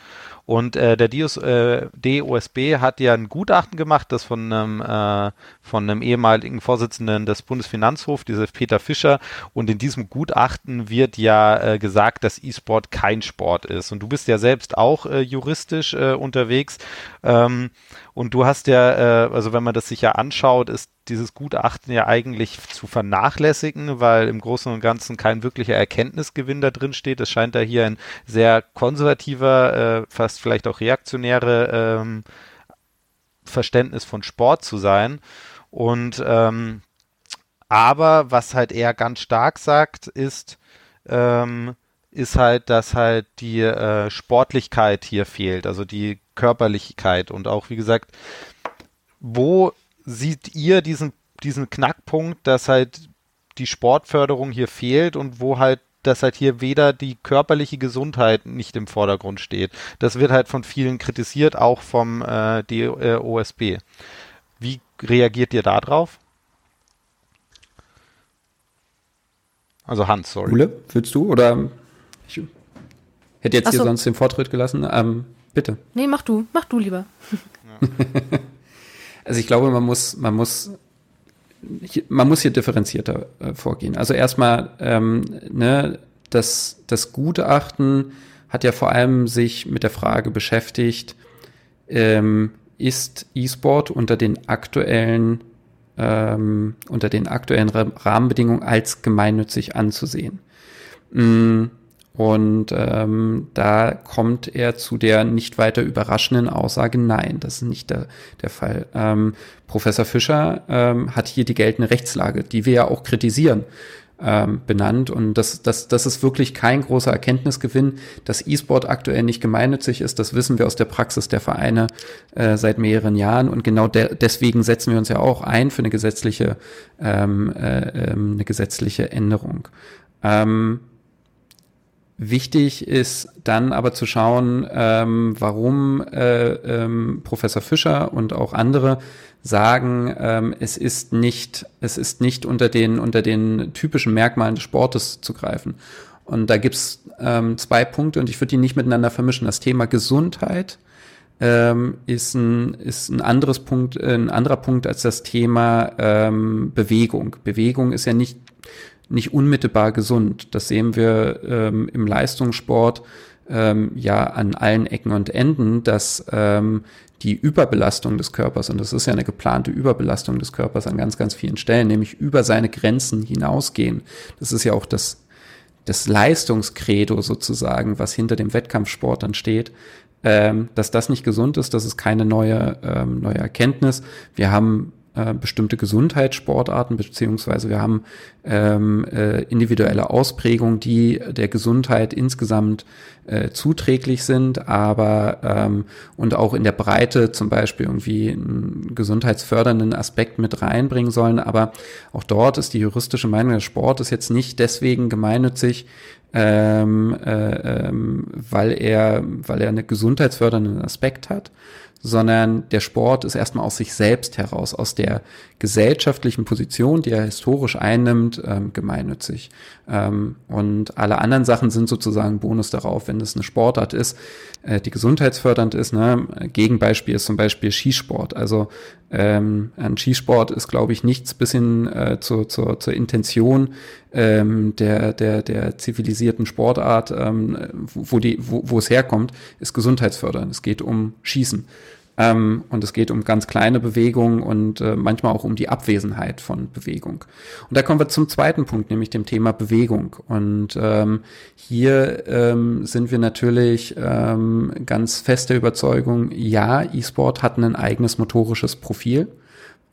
Und äh, der DOS, äh, DOSB hat ja ein Gutachten gemacht, das von einem, äh, von einem ehemaligen Vorsitzenden des Bundesfinanzhofs, dieser Peter Fischer. Und in diesem Gutachten wird ja äh, gesagt, dass E-Sport kein Sport ist. Und du bist ja selbst auch äh, juristisch äh, unterwegs. Ähm, und du hast ja, äh, also wenn man das sich ja anschaut, ist dieses Gutachten ja eigentlich zu vernachlässigen, weil im Großen und Ganzen kein wirklicher Erkenntnisgewinn da drin steht. Es scheint da hier ein sehr konservativer, äh, fast vielleicht auch reaktionäre ähm, Verständnis von Sport zu sein. Und ähm, aber was halt er ganz stark sagt, ist, ähm, ist halt, dass halt die äh, Sportlichkeit hier fehlt, also die Körperlichkeit und auch, wie gesagt, wo seht ihr diesen, diesen Knackpunkt, dass halt die Sportförderung hier fehlt und wo halt dass halt hier weder die körperliche Gesundheit nicht im Vordergrund steht. Das wird halt von vielen kritisiert, auch vom äh, DOSB. Äh, Wie reagiert ihr da drauf? Also Hans, sorry. Ule, willst du oder ich hätte jetzt so. hier sonst den Vortritt gelassen. Ähm, bitte. Nee, mach du, mach du lieber. Ja. Also ich glaube, man muss, man muss, man muss hier differenzierter äh, vorgehen. Also erstmal, ähm, ne, das, das Gutachten hat ja vor allem sich mit der Frage beschäftigt, ähm, ist E-Sport unter den aktuellen ähm, unter den aktuellen Rahmenbedingungen als gemeinnützig anzusehen. Mm, und ähm, da kommt er zu der nicht weiter überraschenden Aussage, nein, das ist nicht der, der Fall. Ähm, Professor Fischer ähm, hat hier die geltende Rechtslage, die wir ja auch kritisieren. ähm, benannt. Und das, das, das ist wirklich kein großer Erkenntnisgewinn. Dass E-Sport aktuell nicht gemeinnützig ist, das wissen wir aus der Praxis der Vereine äh, seit mehreren Jahren. Und genau de deswegen setzen wir uns ja auch ein für eine gesetzliche, ähm, äh, ähm, eine gesetzliche Änderung. Ähm, Wichtig ist dann aber zu schauen, ähm, warum äh, ähm, Professor Fischer und auch andere sagen, ähm, es ist nicht, es ist nicht unter den, unter den typischen Merkmalen des Sportes zu greifen. Und da gibt's ähm, zwei Punkte und ich würde die nicht miteinander vermischen. Das Thema Gesundheit ähm, ist, ein, ist ein anderes Punkt, ein anderer Punkt als das Thema ähm, Bewegung. Bewegung ist ja nicht nicht unmittelbar gesund. Das sehen wir ähm, im Leistungssport ähm, ja an allen Ecken und Enden, dass ähm, die Überbelastung des Körpers, und das ist ja eine geplante Überbelastung des Körpers an ganz, ganz vielen Stellen, nämlich über seine Grenzen hinausgehen. Das ist ja auch das, das Leistungskredo sozusagen, was hinter dem Wettkampfsport dann steht, ähm, dass das nicht gesund ist, das ist keine neue, ähm, neue Erkenntnis. Wir haben äh, bestimmte Gesundheitssportarten, beziehungsweise wir haben ähm, äh, individuelle Ausprägungen, die der Gesundheit insgesamt äh, zuträglich sind, aber ähm, und auch in der Breite zum Beispiel irgendwie einen gesundheitsfördernden Aspekt mit reinbringen sollen. Aber auch dort ist die juristische Meinung, der Sport ist jetzt nicht deswegen gemeinnützig, ähm, äh, ähm, weil er, weil er einen gesundheitsfördernden Aspekt hat, sondern der Sport ist erstmal aus sich selbst heraus, aus der gesellschaftlichen Position, die er historisch einnimmt, ähm, gemeinnützig. Ähm, und alle anderen Sachen sind sozusagen Bonus darauf, wenn es eine Sportart ist, äh, die gesundheitsfördernd ist. Ne? Gegenbeispiel ist zum Beispiel Skisport. Also ähm, ein Skisport ist, glaube ich, nichts bis hin äh, zur, zur, zur Intention ähm, der, der, der zivilisierten Sportart, ähm, wo, die, wo, wo es herkommt, ist gesundheitsfördernd. Es geht um Schießen. Ähm, und es geht um ganz kleine Bewegungen und äh, manchmal auch um die Abwesenheit von Bewegung. Und da kommen wir zum zweiten Punkt, nämlich dem Thema Bewegung. Und ähm, hier ähm, sind wir natürlich ähm, ganz fester Überzeugung, ja, E-Sport hat ein eigenes motorisches Profil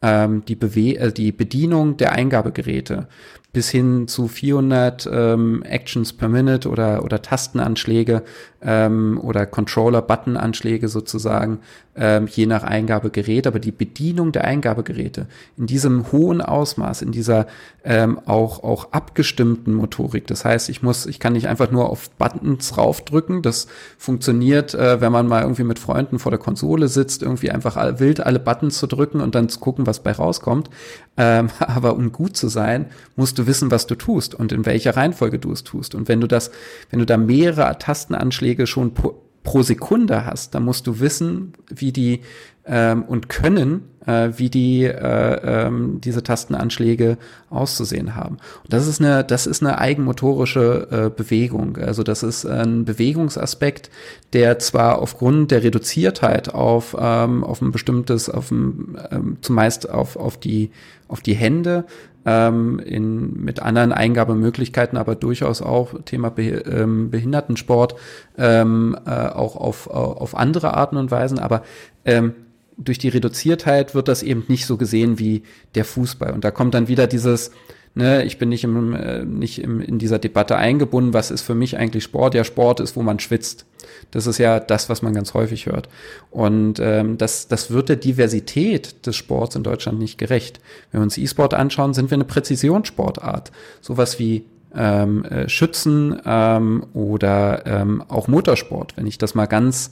ähm, die, Bewe äh, die Bedienung der Eingabegeräte bis hin zu 400 ähm, Actions per Minute oder, oder Tastenanschläge ähm, oder Controller-Button-Anschläge sozusagen, ähm, je nach Eingabegerät. Aber die Bedienung der Eingabegeräte in diesem hohen Ausmaß, in dieser ähm, auch, auch abgestimmten Motorik. Das heißt, ich muss, ich kann nicht einfach nur auf Buttons raufdrücken. Das funktioniert, äh, wenn man mal irgendwie mit Freunden vor der Konsole sitzt, irgendwie einfach wild alle Buttons zu drücken und dann zu gucken, was bei rauskommt. Ähm, aber um gut zu sein, musst du wissen, was du tust und in welcher Reihenfolge du es tust. Und wenn du das, wenn du da mehrere Tastenanschläge schon pro, pro Sekunde hast, dann musst du wissen, wie die ähm, und können, äh, wie die äh, ähm, diese Tastenanschläge auszusehen haben. Und das ist eine, das ist eine eigenmotorische äh, Bewegung. Also das ist ein Bewegungsaspekt, der zwar aufgrund der Reduziertheit auf ähm, auf ein bestimmtes, auf ein, ähm, zumeist auf auf die auf die Hände ähm, in, mit anderen Eingabemöglichkeiten, aber durchaus auch Thema Be ähm, Behindertensport ähm, äh, auch auf, auf andere Arten und Weisen. Aber ähm, durch die Reduziertheit wird das eben nicht so gesehen wie der Fußball. Und da kommt dann wieder dieses, ne, ich bin nicht, im, äh, nicht im, in dieser Debatte eingebunden, was ist für mich eigentlich Sport? Ja, Sport ist, wo man schwitzt. Das ist ja das, was man ganz häufig hört. Und ähm, das, das wird der Diversität des Sports in Deutschland nicht gerecht. Wenn wir uns E-Sport anschauen, sind wir eine Präzisionssportart. Sowas wie ähm, äh, Schützen ähm, oder ähm, auch Motorsport. Wenn ich das mal ganz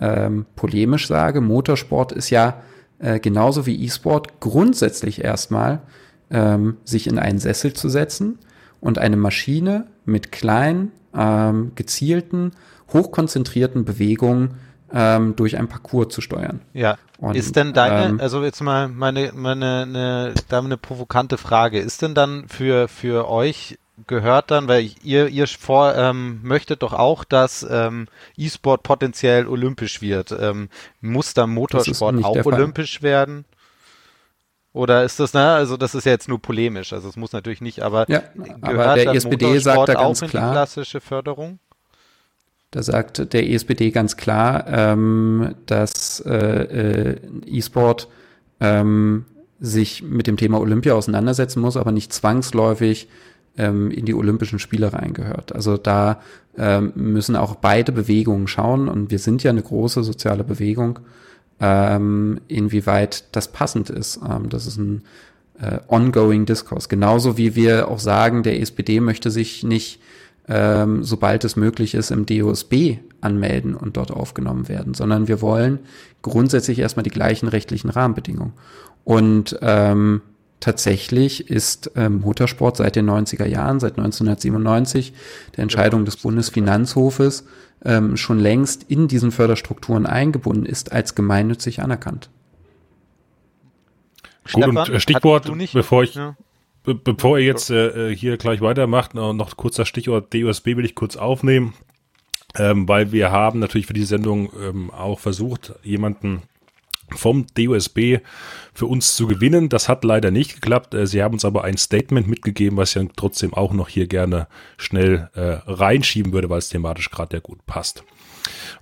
ähm, polemisch sage, Motorsport ist ja äh, genauso wie E-Sport grundsätzlich erstmal ähm, sich in einen Sessel zu setzen und eine Maschine mit kleinen, ähm, gezielten, hochkonzentrierten Bewegungen ähm, durch ein Parcours zu steuern. Ja. Und, ist denn deine, ähm, also jetzt mal meine, meine, eine, da eine provokante Frage, ist denn dann für, für euch gehört dann, weil ihr, ihr vor, ähm, möchtet doch auch, dass ähm, E-Sport potenziell olympisch wird. Ähm, muss dann Motorsport auch olympisch werden? Oder ist das, ne, also das ist ja jetzt nur polemisch, also es muss natürlich nicht, aber ja, aber der ESPD sagt da ganz klar, klassische Förderung? Da sagt der ESPD ganz klar, ähm, dass äh, äh, E-Sport ähm, sich mit dem Thema Olympia auseinandersetzen muss, aber nicht zwangsläufig ähm, in die Olympischen Spiele reingehört. Also da ähm, müssen auch beide Bewegungen schauen und wir sind ja eine große soziale Bewegung, ähm, inwieweit das passend ist. Ähm, das ist ein äh, ongoing Diskurs. Genauso wie wir auch sagen, der SPD möchte sich nicht, ähm, sobald es möglich ist, im DOSB anmelden und dort aufgenommen werden, sondern wir wollen grundsätzlich erstmal die gleichen rechtlichen Rahmenbedingungen. Und ähm, tatsächlich ist ähm, Motorsport seit den 90er Jahren, seit 1997, der Entscheidung des Bundesfinanzhofes, ähm, schon längst in diesen Förderstrukturen eingebunden ist, als gemeinnützig anerkannt. Gut, und äh, Stichwort, bevor ich, ja. be bevor ihr jetzt äh, hier gleich weitermacht, noch, noch kurz das Stichwort DUSB will ich kurz aufnehmen, ähm, weil wir haben natürlich für die Sendung ähm, auch versucht, jemanden vom DUSB für uns zu gewinnen. Das hat leider nicht geklappt. Äh, sie haben uns aber ein Statement mitgegeben, was ich trotzdem auch noch hier gerne schnell äh, reinschieben würde, weil es thematisch gerade sehr gut passt.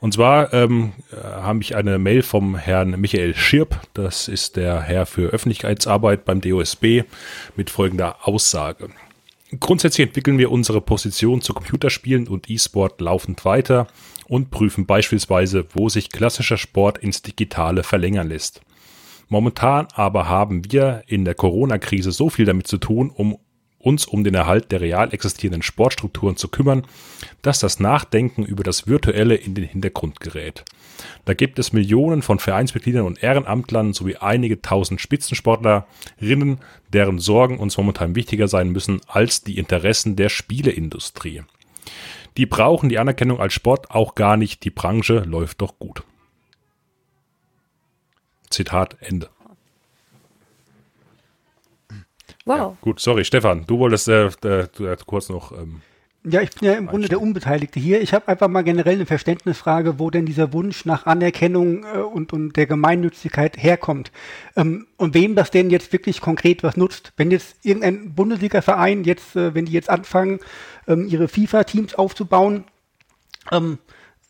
Und zwar ähm, äh, habe ich eine Mail vom Herrn Michael Schirp, das ist der Herr für Öffentlichkeitsarbeit beim DOSB, mit folgender Aussage. Grundsätzlich entwickeln wir unsere Position zu Computerspielen und E-Sport laufend weiter und prüfen beispielsweise, wo sich klassischer Sport ins Digitale verlängern lässt. Momentan aber haben wir in der Corona-Krise so viel damit zu tun, um uns um den Erhalt der real existierenden Sportstrukturen zu kümmern, dass das Nachdenken über das Virtuelle in den Hintergrund gerät. Da gibt es Millionen von Vereinsmitgliedern und Ehrenamtlern sowie einige tausend Spitzensportlerinnen, deren Sorgen uns momentan wichtiger sein müssen als die Interessen der Spieleindustrie. Die brauchen die Anerkennung als Sport auch gar nicht, die Branche läuft doch gut. Zitat Ende. Wow. Ja, gut, sorry, Stefan, du wolltest äh, äh, kurz noch. Ähm, ja, ich bin ja im Grunde der Unbeteiligte hier. Ich habe einfach mal generell eine Verständnisfrage, wo denn dieser Wunsch nach Anerkennung äh, und, und der Gemeinnützigkeit herkommt. Ähm, und wem das denn jetzt wirklich konkret was nutzt. Wenn jetzt irgendein Bundesliga-Verein jetzt, äh, wenn die jetzt anfangen, ähm, ihre FIFA-Teams aufzubauen, ähm,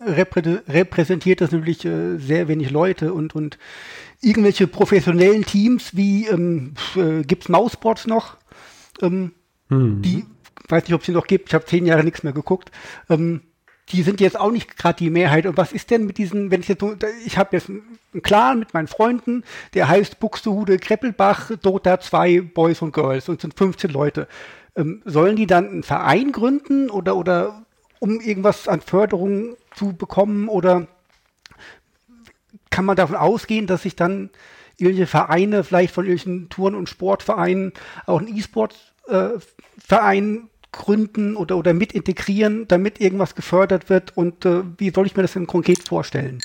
reprä repräsentiert das natürlich äh, sehr wenig Leute und, und irgendwelche professionellen Teams wie ähm, äh, gibt's Mousebots noch, ähm, hm. die weiß nicht, ob es sie noch gibt, ich habe zehn Jahre nichts mehr geguckt. Ähm, die sind jetzt auch nicht gerade die Mehrheit. Und was ist denn mit diesen, wenn ich jetzt, ich habe jetzt einen Clan mit meinen Freunden, der heißt Buxtehude Kreppelbach, Dota 2 Boys und Girls und sind 15 Leute. Ähm, sollen die dann einen Verein gründen oder, oder um irgendwas an Förderung zu bekommen oder kann man davon ausgehen, dass sich dann irgendwelche Vereine, vielleicht von irgendwelchen Touren- und Sportvereinen, auch ein E-Sport-Verein äh, gründen oder, oder mit integrieren, damit irgendwas gefördert wird? Und äh, wie soll ich mir das denn konkret vorstellen?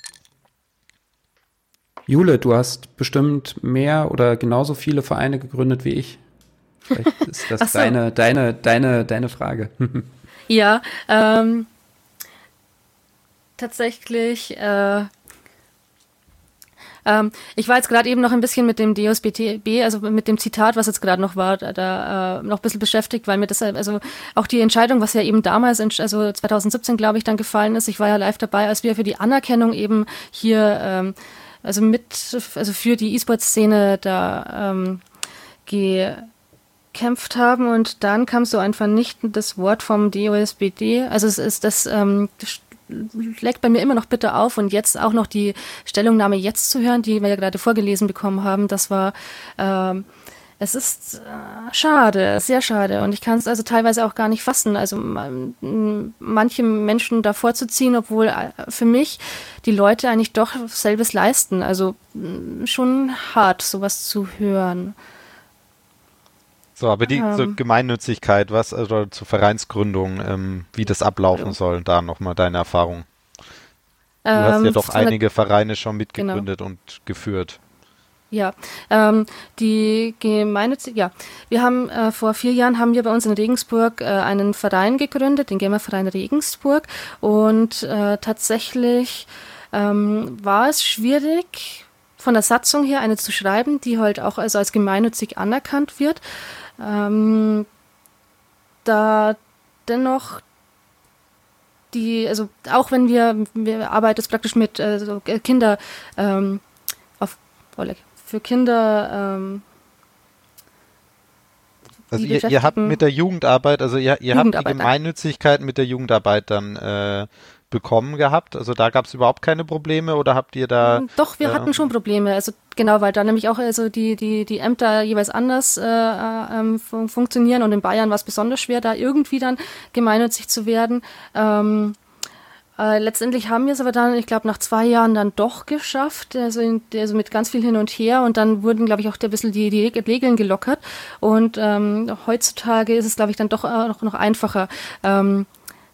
Jule, du hast bestimmt mehr oder genauso viele Vereine gegründet wie ich. Vielleicht ist das so. deine, deine, deine, deine Frage. ja, ähm, tatsächlich äh, ähm, ich war jetzt gerade eben noch ein bisschen mit dem DOSBTB, also mit dem Zitat, was jetzt gerade noch war, da, äh, noch ein bisschen beschäftigt, weil mir das, also auch die Entscheidung, was ja eben damals, also 2017, glaube ich, dann gefallen ist, ich war ja live dabei, als wir für die Anerkennung eben hier, ähm, also mit, also für die E-Sport-Szene da ähm, gekämpft haben und dann kam so ein vernichtendes Wort vom DOSBD, also es ist das, ähm, leckt bei mir immer noch bitter auf und jetzt auch noch die Stellungnahme jetzt zu hören, die wir ja gerade vorgelesen bekommen haben, das war ähm, es ist äh, schade, sehr schade. Und ich kann es also teilweise auch gar nicht fassen. Also manche Menschen davor zu ziehen, obwohl äh, für mich die Leute eigentlich doch selbes leisten. Also schon hart, sowas zu hören. So, aber die ähm, zur Gemeinnützigkeit, was, also zur Vereinsgründung, ähm, wie das ablaufen also. soll, da nochmal deine Erfahrung. Du ähm, hast ja ähm, doch einige Vereine schon mitgegründet genau. und geführt. Ja, ähm, die gemeinnützig, ja, wir haben äh, vor vier Jahren haben wir bei uns in Regensburg äh, einen Verein gegründet, den Gamerverein Regensburg und äh, tatsächlich ähm, war es schwierig von der Satzung her eine zu schreiben, die halt auch also als gemeinnützig anerkannt wird ähm, da dennoch die, also auch wenn wir, wir arbeiten es praktisch mit äh, so Kinder ähm, auf, für Kinder ähm, Also ihr, ihr, habt mit der Jugendarbeit, also ihr, ihr habt die Gemeinnützigkeit mit der Jugendarbeit dann äh, bekommen gehabt? Also da gab es überhaupt keine Probleme oder habt ihr da? Mm, doch, wir äh, hatten schon Probleme. Also genau, weil da nämlich auch also die die die Ämter jeweils anders äh, äh, ähm, fun funktionieren und in Bayern war es besonders schwer, da irgendwie dann gemeinnützig zu werden. Ähm, äh, letztendlich haben wir es aber dann, ich glaube, nach zwei Jahren dann doch geschafft, also, in, also mit ganz viel hin und her und dann wurden, glaube ich, auch ein bisschen die, die Regeln gelockert und ähm, heutzutage ist es, glaube ich, dann doch noch, noch einfacher, ähm,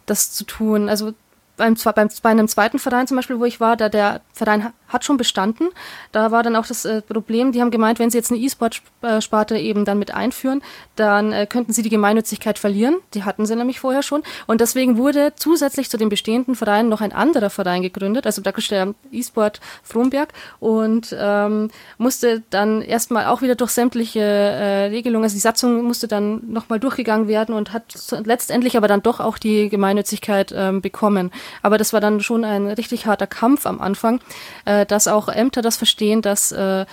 das zu tun. Also beim, beim, bei einem zweiten Verein zum Beispiel, wo ich war, da der Verein hat schon bestanden. Da war dann auch das äh, Problem, die haben gemeint, wenn sie jetzt eine E-Sport-Sparte eben dann mit einführen, dann äh, könnten sie die Gemeinnützigkeit verlieren. Die hatten sie nämlich vorher schon. Und deswegen wurde zusätzlich zu den bestehenden Vereinen noch ein anderer Verein gegründet, also praktisch der E-Sport Fromberg und ähm, musste dann erstmal auch wieder durch sämtliche äh, Regelungen, also die Satzung musste dann nochmal durchgegangen werden und hat letztendlich aber dann doch auch die Gemeinnützigkeit ähm, bekommen. Aber das war dann schon ein richtig harter Kampf am Anfang. Äh, dass auch Ämter das verstehen, dass äh,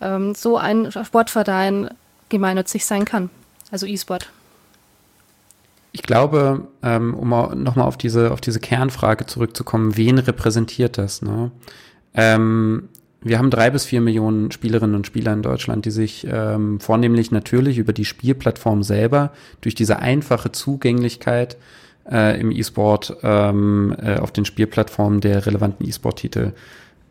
ähm, so ein Sportverein gemeinnützig sein kann. Also E-Sport. Ich glaube, ähm, um nochmal auf diese, auf diese Kernfrage zurückzukommen, wen repräsentiert das? Ne? Ähm, wir haben drei bis vier Millionen Spielerinnen und Spieler in Deutschland, die sich ähm, vornehmlich natürlich über die Spielplattform selber, durch diese einfache Zugänglichkeit äh, im E-Sport ähm, äh, auf den Spielplattformen der relevanten E-Sport-Titel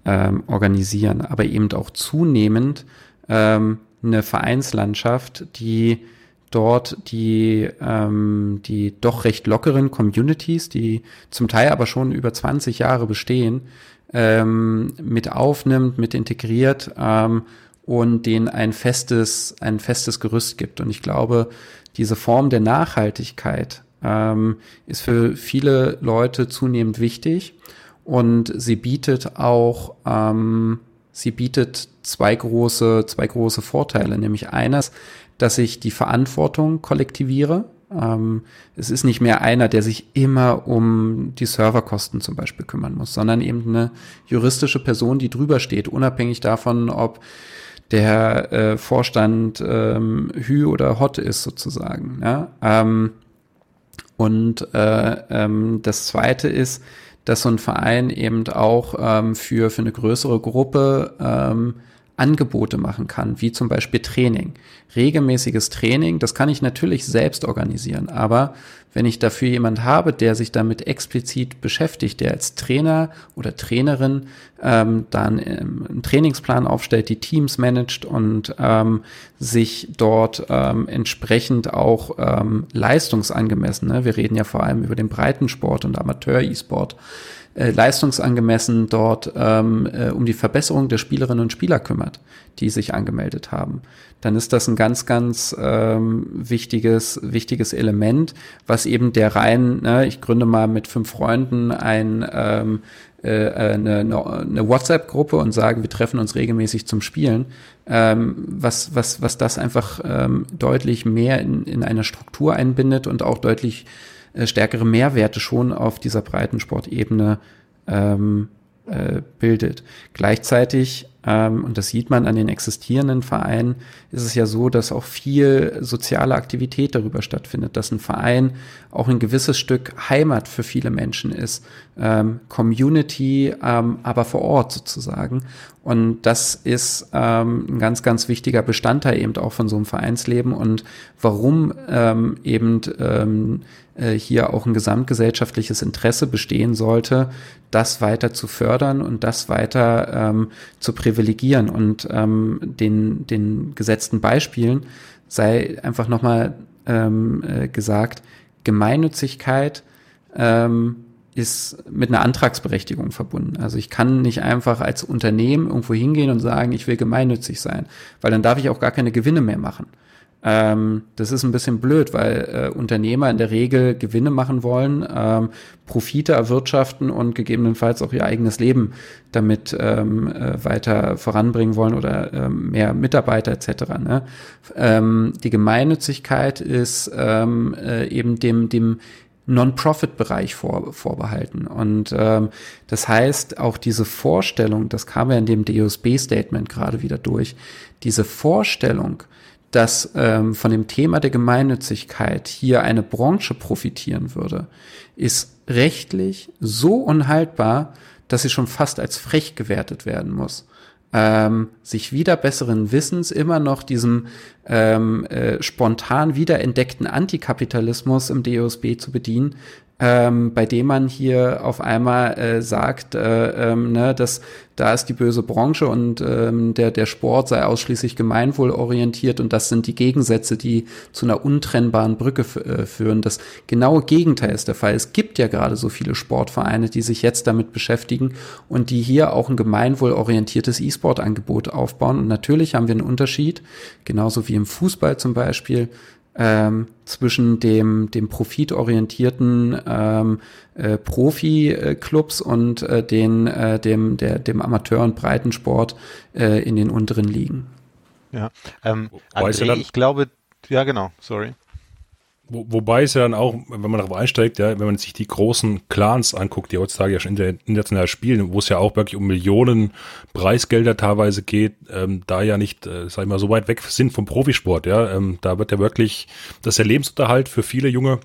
ähm, organisieren, aber eben auch zunehmend ähm, eine Vereinslandschaft, die dort die, ähm, die doch recht lockeren Communities, die zum Teil aber schon über 20 Jahre bestehen, ähm, mit aufnimmt, mit integriert ähm, und denen ein festes, ein festes Gerüst gibt. Und ich glaube, diese Form der Nachhaltigkeit ähm, ist für viele Leute zunehmend wichtig und sie bietet auch, ähm, sie bietet zwei große, zwei große Vorteile, nämlich eines, dass ich die Verantwortung kollektiviere. Ähm, es ist nicht mehr einer, der sich immer um die Serverkosten zum Beispiel kümmern muss, sondern eben eine juristische Person, die drüber steht, unabhängig davon, ob der äh, Vorstand ähm, Hü oder Hot ist sozusagen. Ja? Ähm, und äh, ähm, das Zweite ist, dass so ein Verein eben auch ähm, für, für eine größere Gruppe ähm, Angebote machen kann, wie zum Beispiel Training. Regelmäßiges Training, das kann ich natürlich selbst organisieren, aber wenn ich dafür jemand habe, der sich damit explizit beschäftigt, der als Trainer oder Trainerin ähm, dann ähm, einen Trainingsplan aufstellt, die Teams managt und ähm, sich dort ähm, entsprechend auch ähm, leistungsangemessen, ne? wir reden ja vor allem über den Breitensport und Amateur-E-Sport, äh, leistungsangemessen dort ähm, äh, um die Verbesserung der Spielerinnen und Spieler kümmert, die sich angemeldet haben, dann ist das ein ganz, ganz ähm, wichtiges, wichtiges Element, was eben der rein, ne, ich gründe mal mit fünf Freunden ein ähm, äh, eine, eine WhatsApp-Gruppe und sage, wir treffen uns regelmäßig zum Spielen, ähm, was, was, was das einfach ähm, deutlich mehr in, in einer Struktur einbindet und auch deutlich äh, stärkere Mehrwerte schon auf dieser breiten Sportebene ähm, äh, bildet. Gleichzeitig ähm, und das sieht man an den existierenden Vereinen, ist es ja so, dass auch viel soziale Aktivität darüber stattfindet, dass ein Verein auch ein gewisses Stück Heimat für viele Menschen ist, ähm, Community, ähm, aber vor Ort sozusagen. Und das ist ähm, ein ganz, ganz wichtiger Bestandteil eben auch von so einem Vereinsleben und warum ähm, eben ähm, äh, hier auch ein gesamtgesellschaftliches Interesse bestehen sollte, das weiter zu fördern und das weiter ähm, zu privilegieren. Und ähm, den, den gesetzten Beispielen sei einfach nochmal ähm, äh, gesagt, Gemeinnützigkeit ähm, ist mit einer Antragsberechtigung verbunden. Also ich kann nicht einfach als Unternehmen irgendwo hingehen und sagen, ich will gemeinnützig sein, weil dann darf ich auch gar keine Gewinne mehr machen. Ähm, das ist ein bisschen blöd, weil äh, Unternehmer in der Regel Gewinne machen wollen, ähm, Profite erwirtschaften und gegebenenfalls auch ihr eigenes Leben damit ähm, äh, weiter voranbringen wollen oder ähm, mehr Mitarbeiter etc. Ne? Ähm, die Gemeinnützigkeit ist ähm, äh, eben dem, dem Non-Profit-Bereich vor, vorbehalten. Und ähm, das heißt, auch diese Vorstellung, das kam ja in dem DOSB-Statement gerade wieder durch, diese Vorstellung, dass ähm, von dem Thema der Gemeinnützigkeit hier eine Branche profitieren würde, ist rechtlich so unhaltbar, dass sie schon fast als frech gewertet werden muss. Ähm, sich wieder besseren Wissens immer noch diesem ähm, äh, spontan wiederentdeckten Antikapitalismus im DOSB zu bedienen, ähm, bei dem man hier auf einmal äh, sagt, äh, ähm, ne, dass da ist die böse Branche und ähm, der, der Sport sei ausschließlich gemeinwohlorientiert und das sind die Gegensätze, die zu einer untrennbaren Brücke äh, führen. Das genaue Gegenteil ist der Fall. Es gibt ja gerade so viele Sportvereine, die sich jetzt damit beschäftigen und die hier auch ein gemeinwohlorientiertes E-Sport-Angebot aufbauen. Und natürlich haben wir einen Unterschied, genauso wie im Fußball zum Beispiel, ähm, zwischen dem, dem profitorientierten ähm, äh, Profi-Clubs und äh, den, äh, dem, der, dem Amateur- und Breitensport äh, in den unteren Ligen. Ja, ähm, André, ich glaube, ja genau, sorry. Wo, wobei es ja dann auch, wenn man darauf einsteigt, ja, wenn man sich die großen Clans anguckt, die heutzutage ja schon international spielen, wo es ja auch wirklich um Millionen Preisgelder teilweise geht, ähm, da ja nicht, äh, sag ich mal, so weit weg sind vom Profisport, ja, ähm, da wird ja wirklich, das ist der Lebensunterhalt für viele junge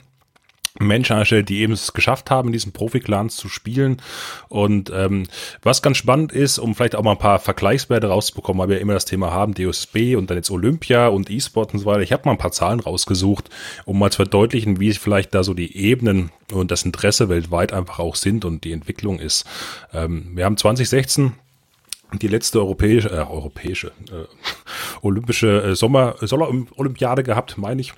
Menschen angestellt, die eben es geschafft haben, in diesen Profi-Clans zu spielen. Und ähm, was ganz spannend ist, um vielleicht auch mal ein paar Vergleichswerte rauszubekommen, weil wir immer das Thema haben, DOSB und dann jetzt Olympia und E-Sport und so weiter. Ich habe mal ein paar Zahlen rausgesucht, um mal zu verdeutlichen, wie vielleicht da so die Ebenen und das Interesse weltweit einfach auch sind und die Entwicklung ist. Ähm, wir haben 2016 die letzte europäische, äh, europäische, äh, olympische äh, Sommer, Sommer-Olympiade gehabt, meine ich.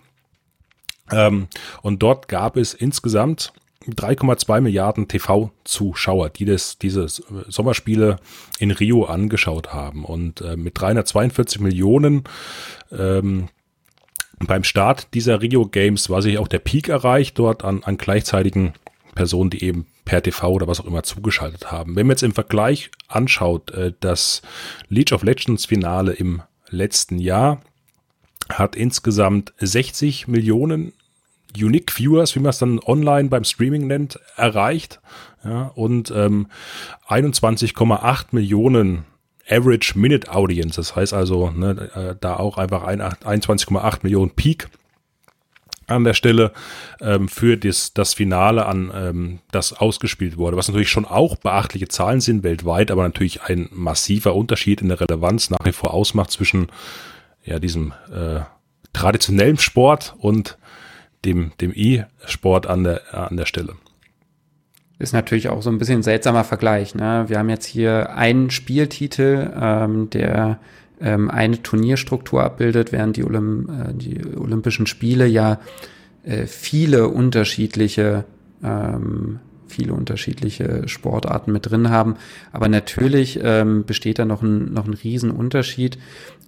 Ähm, und dort gab es insgesamt 3,2 Milliarden TV-Zuschauer, die das, diese Sommerspiele in Rio angeschaut haben. Und äh, mit 342 Millionen ähm, beim Start dieser Rio Games war sich auch der Peak erreicht, dort an, an gleichzeitigen Personen, die eben per TV oder was auch immer zugeschaltet haben. Wenn man jetzt im Vergleich anschaut, äh, das League of Legends Finale im letzten Jahr hat insgesamt 60 Millionen Unique Viewers, wie man es dann online beim Streaming nennt, erreicht. Ja, und ähm, 21,8 Millionen Average Minute Audience. Das heißt also, ne, äh, da auch einfach 21,8 Millionen Peak an der Stelle ähm, für das, das Finale an ähm, das ausgespielt wurde, was natürlich schon auch beachtliche Zahlen sind weltweit, aber natürlich ein massiver Unterschied in der Relevanz nach wie vor ausmacht zwischen ja, diesem äh, traditionellen Sport und dem, dem E-Sport an der, an der Stelle. Ist natürlich auch so ein bisschen ein seltsamer Vergleich. Ne? Wir haben jetzt hier einen Spieltitel, ähm, der ähm, eine Turnierstruktur abbildet, während die, Olymp äh, die Olympischen Spiele ja äh, viele unterschiedliche ähm, viele unterschiedliche Sportarten mit drin haben. Aber natürlich ähm, besteht da noch ein, noch ein Riesenunterschied.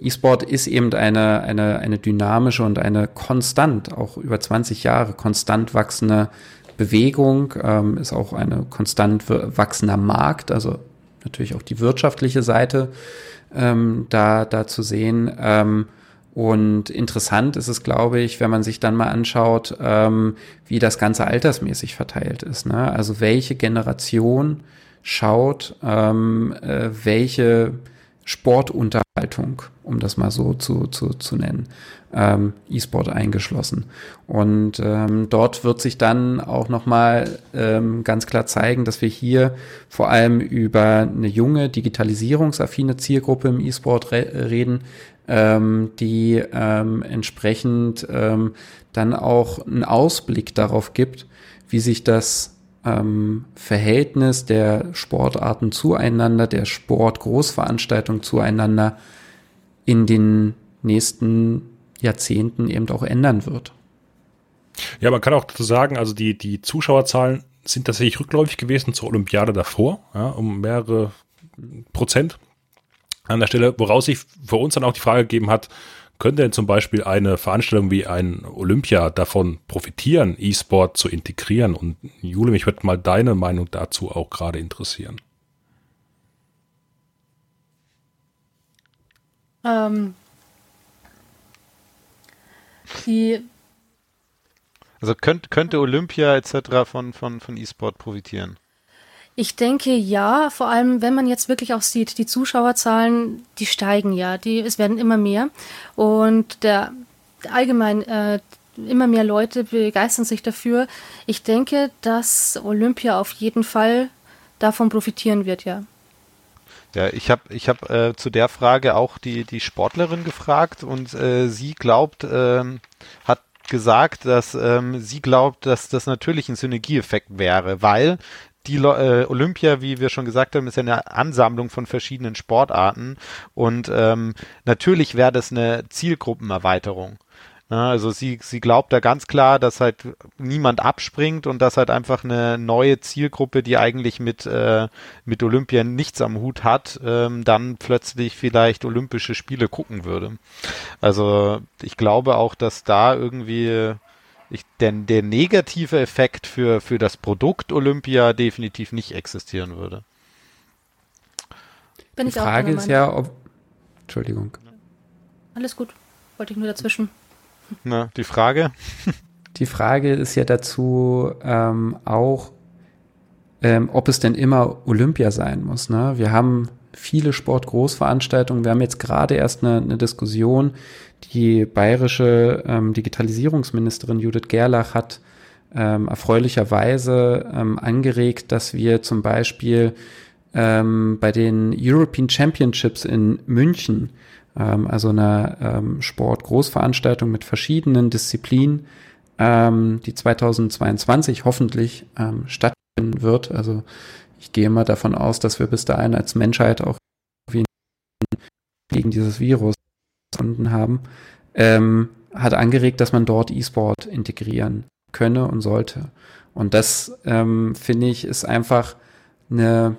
E-Sport ist eben eine, eine, eine dynamische und eine konstant, auch über 20 Jahre konstant wachsende Bewegung, ähm, ist auch eine konstant wachsender Markt, also natürlich auch die wirtschaftliche Seite ähm, da, da zu sehen. Ähm, und interessant ist es, glaube ich, wenn man sich dann mal anschaut, ähm, wie das Ganze altersmäßig verteilt ist. Ne? Also welche Generation schaut, ähm, äh, welche Sportunterhaltung, um das mal so zu, zu, zu nennen, ähm, E-Sport eingeschlossen. Und ähm, dort wird sich dann auch nochmal ähm, ganz klar zeigen, dass wir hier vor allem über eine junge, digitalisierungsaffine Zielgruppe im E-Sport re reden, ähm, die ähm, entsprechend ähm, dann auch einen Ausblick darauf gibt, wie sich das ähm, Verhältnis der Sportarten zueinander, der Sportgroßveranstaltung zueinander in den nächsten Jahrzehnten eben auch ändern wird. Ja, man kann auch dazu sagen, also die, die Zuschauerzahlen sind tatsächlich rückläufig gewesen zur Olympiade davor, ja, um mehrere Prozent an der Stelle, woraus sich für uns dann auch die Frage gegeben hat, könnte denn zum Beispiel eine Veranstaltung wie ein Olympia davon profitieren, E-Sport zu integrieren? Und Jule, mich würde mal deine Meinung dazu auch gerade interessieren. Ähm, die also könnte, könnte Olympia etc. von, von, von E-Sport profitieren? Ich denke ja, vor allem wenn man jetzt wirklich auch sieht, die Zuschauerzahlen, die steigen ja, die, es werden immer mehr und der allgemein äh, immer mehr Leute begeistern sich dafür. Ich denke, dass Olympia auf jeden Fall davon profitieren wird, ja. Ja, ich habe ich hab, äh, zu der Frage auch die, die Sportlerin gefragt und äh, sie glaubt, ähm, hat gesagt, dass ähm, sie glaubt, dass das natürlich ein Synergieeffekt wäre, weil die äh, Olympia, wie wir schon gesagt haben, ist ja eine Ansammlung von verschiedenen Sportarten und ähm, natürlich wäre das eine Zielgruppenerweiterung. Ja, also sie, sie glaubt da ganz klar, dass halt niemand abspringt und dass halt einfach eine neue Zielgruppe, die eigentlich mit, äh, mit Olympia nichts am Hut hat, ähm, dann plötzlich vielleicht Olympische Spiele gucken würde. Also ich glaube auch, dass da irgendwie ich, denn der negative Effekt für, für das Produkt Olympia definitiv nicht existieren würde. Bin Die Frage ist ja, ob. Entschuldigung. Alles gut. Wollte ich nur dazwischen. Na, die Frage? Die Frage ist ja dazu ähm, auch, ähm, ob es denn immer Olympia sein muss. Ne? Wir haben viele Sportgroßveranstaltungen. Wir haben jetzt gerade erst eine, eine Diskussion. Die bayerische ähm, Digitalisierungsministerin Judith Gerlach hat ähm, erfreulicherweise ähm, angeregt, dass wir zum Beispiel ähm, bei den European Championships in München ähm, also einer ähm, Sportgroßveranstaltung mit verschiedenen Disziplinen, ähm, die 2022 hoffentlich stattfinden wird. Also ich gehe mal davon aus, dass wir bis dahin als Menschheit auch gegen dieses Virus gefunden haben, ähm, hat angeregt, dass man dort E-Sport integrieren könne und sollte. Und das ähm, finde ich ist einfach eine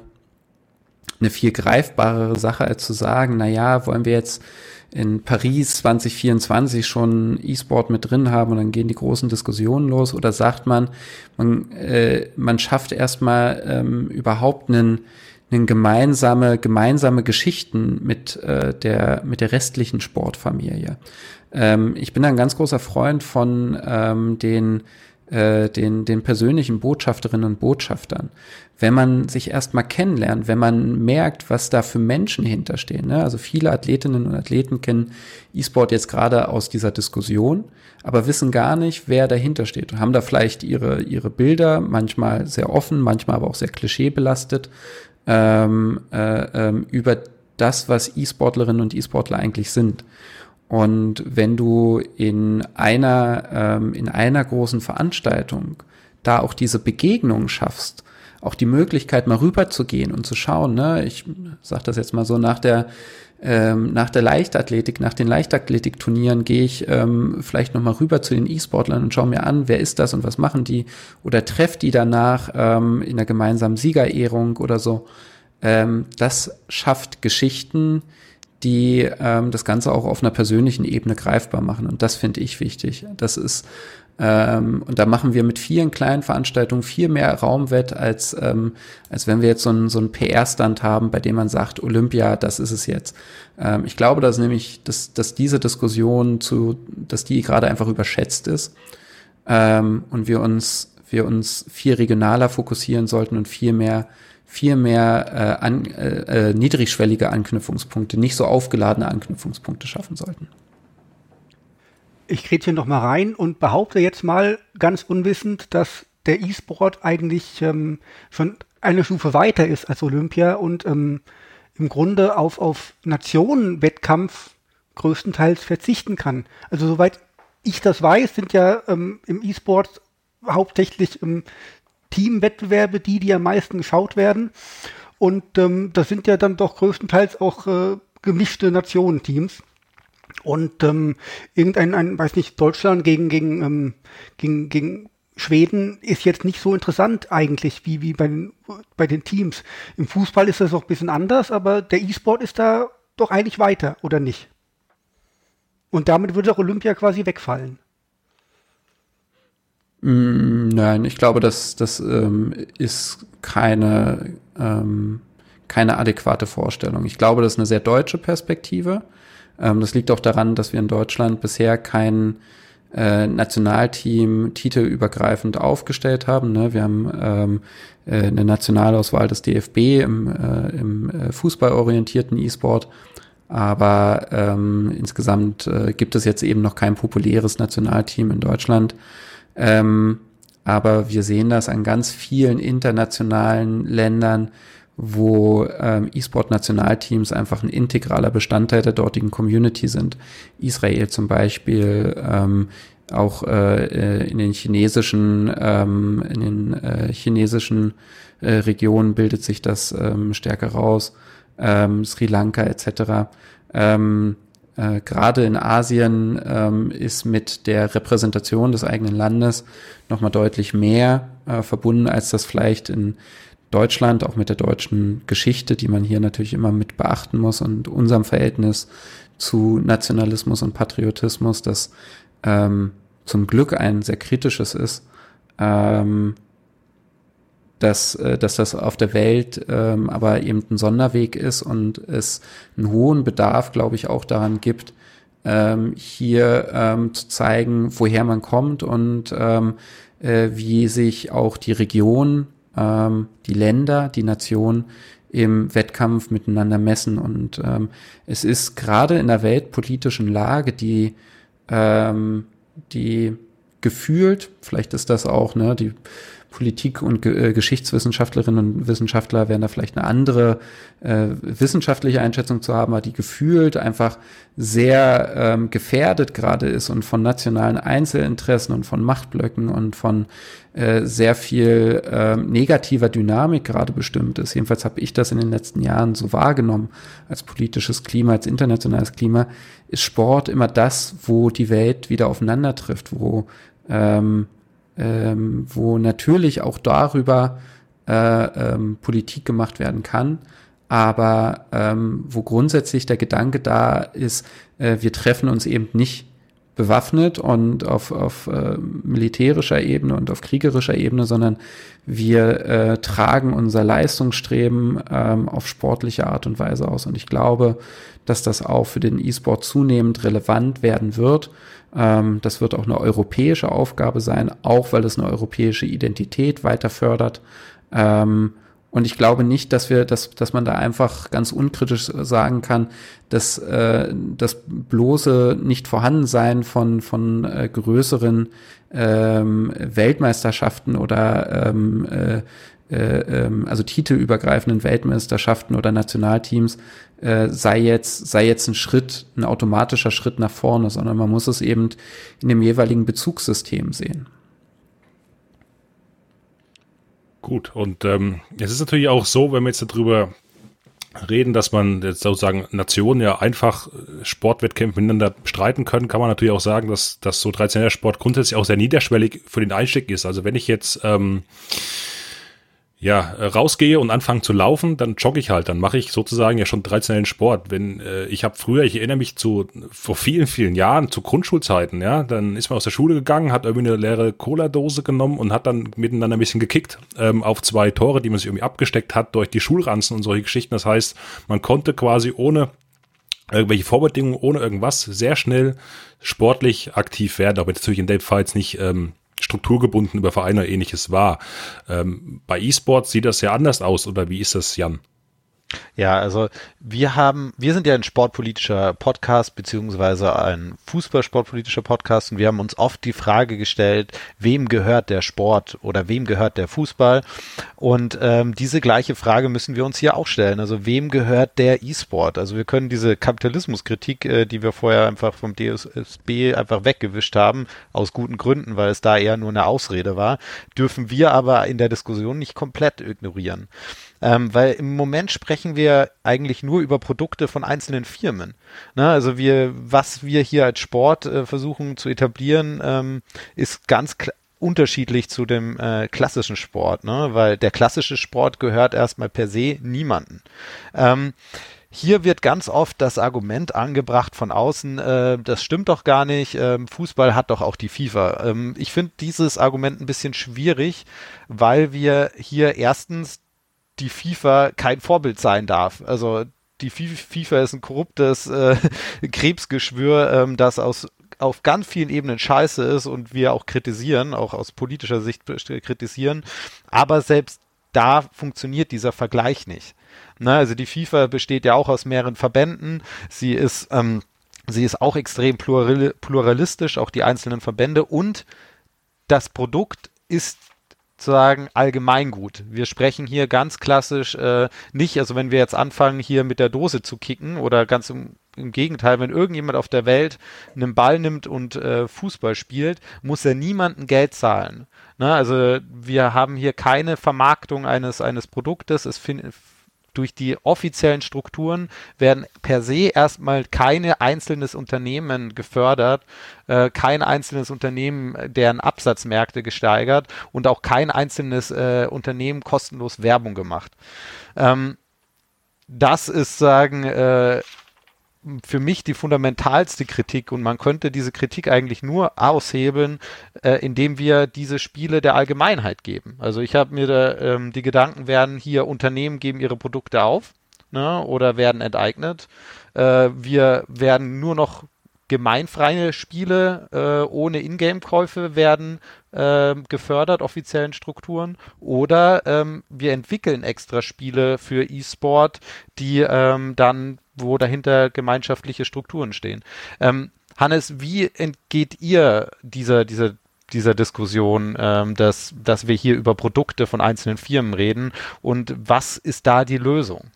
eine viel greifbarere Sache, als zu sagen, na ja, wollen wir jetzt in Paris 2024 schon E-Sport mit drin haben und dann gehen die großen Diskussionen los oder sagt man, man, äh, man schafft erstmal ähm, überhaupt einen, einen gemeinsame, gemeinsame Geschichten mit, äh, der, mit der restlichen Sportfamilie. Ähm, ich bin ein ganz großer Freund von ähm, den äh, den, den persönlichen Botschafterinnen und Botschaftern. Wenn man sich erstmal kennenlernt, wenn man merkt, was da für Menschen hinterstehen. Ne? Also viele Athletinnen und Athleten kennen E-Sport jetzt gerade aus dieser Diskussion, aber wissen gar nicht, wer dahinter steht und haben da vielleicht ihre, ihre Bilder, manchmal sehr offen, manchmal aber auch sehr klischeebelastet, ähm, äh, ähm, über das, was E-Sportlerinnen und E-Sportler eigentlich sind. Und wenn du in einer, ähm, in einer großen Veranstaltung da auch diese Begegnung schaffst, auch die Möglichkeit mal rüberzugehen und zu schauen, ne, ich sag das jetzt mal so, nach der, ähm, nach der Leichtathletik, nach den Leichtathletikturnieren gehe ich ähm, vielleicht nochmal rüber zu den E-Sportlern und schaue mir an, wer ist das und was machen die oder treffe die danach ähm, in der gemeinsamen Siegerehrung oder so. Ähm, das schafft Geschichten, die ähm, das Ganze auch auf einer persönlichen Ebene greifbar machen. Und das finde ich wichtig. Das ist, ähm, und da machen wir mit vielen kleinen Veranstaltungen viel mehr Raumwett, als, ähm, als wenn wir jetzt so einen, so einen PR-Stand haben, bei dem man sagt, Olympia, das ist es jetzt. Ähm, ich glaube, dass nämlich, dass, dass diese Diskussion zu, dass die gerade einfach überschätzt ist ähm, und wir uns, wir uns viel regionaler fokussieren sollten und viel mehr viel mehr äh, an, äh, äh, niedrigschwellige Anknüpfungspunkte, nicht so aufgeladene Anknüpfungspunkte schaffen sollten. Ich kriege hier noch mal rein und behaupte jetzt mal ganz unwissend, dass der E-Sport eigentlich ähm, schon eine Stufe weiter ist als Olympia und ähm, im Grunde auf, auf Nationenwettkampf größtenteils verzichten kann. Also soweit ich das weiß, sind ja ähm, im E-Sport hauptsächlich ähm, Teamwettbewerbe die, die am meisten geschaut werden. Und ähm, das sind ja dann doch größtenteils auch äh, gemischte Nationenteams. Und ähm, irgendein, ein, weiß nicht, Deutschland gegen, gegen, ähm, gegen, gegen Schweden ist jetzt nicht so interessant eigentlich wie, wie bei, den, bei den Teams. Im Fußball ist das auch ein bisschen anders, aber der E-Sport ist da doch eigentlich weiter, oder nicht? Und damit würde auch Olympia quasi wegfallen. Mm, nein, ich glaube, das, das ähm, ist keine, ähm, keine adäquate Vorstellung. Ich glaube, das ist eine sehr deutsche Perspektive. Ähm, das liegt auch daran, dass wir in Deutschland bisher kein, äh, Nationalteam titelübergreifend aufgestellt haben. Ne? Wir haben ähm, äh, eine Nationalauswahl des DFB im, äh, im äh, fußballorientierten E-Sport. Aber ähm, insgesamt äh, gibt es jetzt eben noch kein populäres Nationalteam in Deutschland. Ähm, aber wir sehen das an ganz vielen internationalen Ländern, wo ähm, E-Sport-Nationalteams einfach ein integraler Bestandteil der dortigen Community sind. Israel zum Beispiel, ähm, auch äh, äh, in den chinesischen, ähm, in den äh, chinesischen äh, Regionen bildet sich das ähm, stärker raus, ähm, Sri Lanka etc. Ähm, äh, Gerade in Asien ähm, ist mit der Repräsentation des eigenen Landes nochmal deutlich mehr äh, verbunden, als das vielleicht in Deutschland, auch mit der deutschen Geschichte, die man hier natürlich immer mit beachten muss und unserem Verhältnis zu Nationalismus und Patriotismus, das ähm, zum Glück ein sehr kritisches ist, ähm, dass, äh, dass das auf der Welt ähm, aber eben ein Sonderweg ist und es einen hohen Bedarf, glaube ich, auch daran gibt, ähm, hier ähm, zu zeigen, woher man kommt und ähm, äh, wie sich auch die Region ähm, die Länder, die Nation im Wettkampf miteinander messen. Und ähm, es ist gerade in der weltpolitischen Lage, die, ähm, die gefühlt, vielleicht ist das auch, ne, die Politik- und Ge äh, Geschichtswissenschaftlerinnen und Wissenschaftler werden da vielleicht eine andere äh, wissenschaftliche Einschätzung zu haben, aber die gefühlt einfach sehr ähm, gefährdet gerade ist und von nationalen Einzelinteressen und von Machtblöcken und von äh, sehr viel äh, negativer Dynamik gerade bestimmt ist. Jedenfalls habe ich das in den letzten Jahren so wahrgenommen als politisches Klima, als internationales Klima, ist Sport immer das, wo die Welt wieder aufeinander trifft, wo ähm, ähm, wo natürlich auch darüber äh, ähm, Politik gemacht werden kann, aber ähm, wo grundsätzlich der Gedanke da ist, äh, wir treffen uns eben nicht bewaffnet und auf, auf äh, militärischer Ebene und auf kriegerischer Ebene, sondern wir äh, tragen unser Leistungsstreben ähm, auf sportliche Art und Weise aus. Und ich glaube, dass das auch für den E-Sport zunehmend relevant werden wird. Ähm, das wird auch eine europäische Aufgabe sein, auch weil es eine europäische Identität weiter fördert. Ähm, und ich glaube nicht, dass wir, dass, dass man da einfach ganz unkritisch sagen kann, dass äh, das bloße Nicht-Vorhandensein von, von äh, größeren ähm, Weltmeisterschaften oder ähm, äh, äh, ähm, also titelübergreifenden Weltmeisterschaften oder Nationalteams äh, sei jetzt sei jetzt ein Schritt, ein automatischer Schritt nach vorne, sondern man muss es eben in dem jeweiligen Bezugssystem sehen. Gut, und ähm, es ist natürlich auch so, wenn wir jetzt darüber reden, dass man jetzt sozusagen Nationen ja einfach äh, Sportwettkämpfe miteinander streiten können, kann man natürlich auch sagen, dass, dass so traditioneller Sport grundsätzlich auch sehr niederschwellig für den Einstieg ist. Also wenn ich jetzt ähm, ja, äh, rausgehe und anfange zu laufen, dann jogge ich halt. Dann mache ich sozusagen ja schon traditionellen Sport. Wenn äh, ich habe früher, ich erinnere mich zu vor vielen, vielen Jahren, zu Grundschulzeiten, ja, dann ist man aus der Schule gegangen, hat irgendwie eine leere Cola-Dose genommen und hat dann miteinander ein bisschen gekickt ähm, auf zwei Tore, die man sich irgendwie abgesteckt hat durch die Schulranzen und solche Geschichten. Das heißt, man konnte quasi ohne irgendwelche Vorbedingungen, ohne irgendwas sehr schnell sportlich aktiv werden, aber natürlich in Fall jetzt nicht ähm, strukturgebunden über Vereine ähnliches war. Ähm, bei E-Sports sieht das ja anders aus, oder wie ist das, Jan? Ja, also wir haben, wir sind ja ein sportpolitischer Podcast beziehungsweise ein Fußballsportpolitischer Podcast und wir haben uns oft die Frage gestellt, wem gehört der Sport oder wem gehört der Fußball? Und ähm, diese gleiche Frage müssen wir uns hier auch stellen. Also wem gehört der E-Sport? Also wir können diese Kapitalismuskritik, äh, die wir vorher einfach vom DSB einfach weggewischt haben, aus guten Gründen, weil es da eher nur eine Ausrede war, dürfen wir aber in der Diskussion nicht komplett ignorieren. Ähm, weil im Moment sprechen wir eigentlich nur über Produkte von einzelnen Firmen. Ne? Also wir, was wir hier als Sport äh, versuchen zu etablieren, ähm, ist ganz unterschiedlich zu dem äh, klassischen Sport, ne? weil der klassische Sport gehört erstmal per se niemanden. Ähm, hier wird ganz oft das Argument angebracht von außen, äh, das stimmt doch gar nicht, äh, Fußball hat doch auch die FIFA. Ähm, ich finde dieses Argument ein bisschen schwierig, weil wir hier erstens die FIFA kein Vorbild sein darf. Also die FIFA ist ein korruptes äh, Krebsgeschwür, ähm, das aus auf ganz vielen Ebenen scheiße ist und wir auch kritisieren, auch aus politischer Sicht kritisieren. Aber selbst da funktioniert dieser Vergleich nicht. Ne? Also die FIFA besteht ja auch aus mehreren Verbänden. Sie ist, ähm, sie ist auch extrem plural, pluralistisch, auch die einzelnen Verbände. Und das Produkt ist sozusagen allgemeingut. Wir sprechen hier ganz klassisch äh, nicht, also wenn wir jetzt anfangen, hier mit der Dose zu kicken oder ganz im, im Gegenteil, wenn irgendjemand auf der Welt einen Ball nimmt und äh, Fußball spielt, muss er niemandem Geld zahlen. Ne? Also wir haben hier keine Vermarktung eines, eines Produktes. Es findet durch die offiziellen Strukturen werden per se erstmal keine einzelnes Unternehmen gefördert, äh, kein einzelnes Unternehmen deren Absatzmärkte gesteigert und auch kein einzelnes äh, Unternehmen kostenlos Werbung gemacht. Ähm, das ist sagen äh, für mich die fundamentalste Kritik und man könnte diese Kritik eigentlich nur aushebeln, äh, indem wir diese Spiele der Allgemeinheit geben. Also ich habe mir da, ähm, die Gedanken werden hier Unternehmen geben ihre Produkte auf ne, oder werden enteignet. Äh, wir werden nur noch gemeinfreie Spiele äh, ohne Ingame-Käufe werden äh, gefördert, offiziellen Strukturen. Oder ähm, wir entwickeln extra Spiele für E-Sport, die ähm, dann, wo dahinter gemeinschaftliche Strukturen stehen. Ähm, Hannes, wie entgeht ihr dieser, dieser dieser Diskussion, ähm, dass, dass wir hier über Produkte von einzelnen Firmen reden und was ist da die Lösung?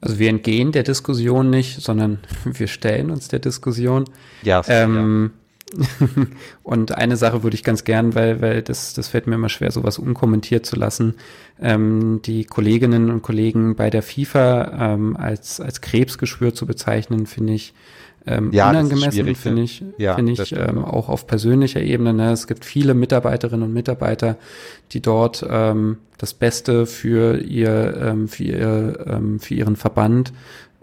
Also wir entgehen der Diskussion nicht, sondern wir stellen uns der Diskussion. Ja. Ähm, ja. und eine Sache würde ich ganz gern, weil, weil das, das fällt mir immer schwer, sowas unkommentiert zu lassen. Ähm, die Kolleginnen und Kollegen bei der FIFA ähm, als, als Krebsgeschwür zu bezeichnen, finde ich ähm, ja, unangemessen, finde ich, ja, finde ich ähm, auch auf persönlicher Ebene. Ne? Es gibt viele Mitarbeiterinnen und Mitarbeiter, die dort ähm, das Beste für ihr, ähm, für ihr, ähm, für ihren Verband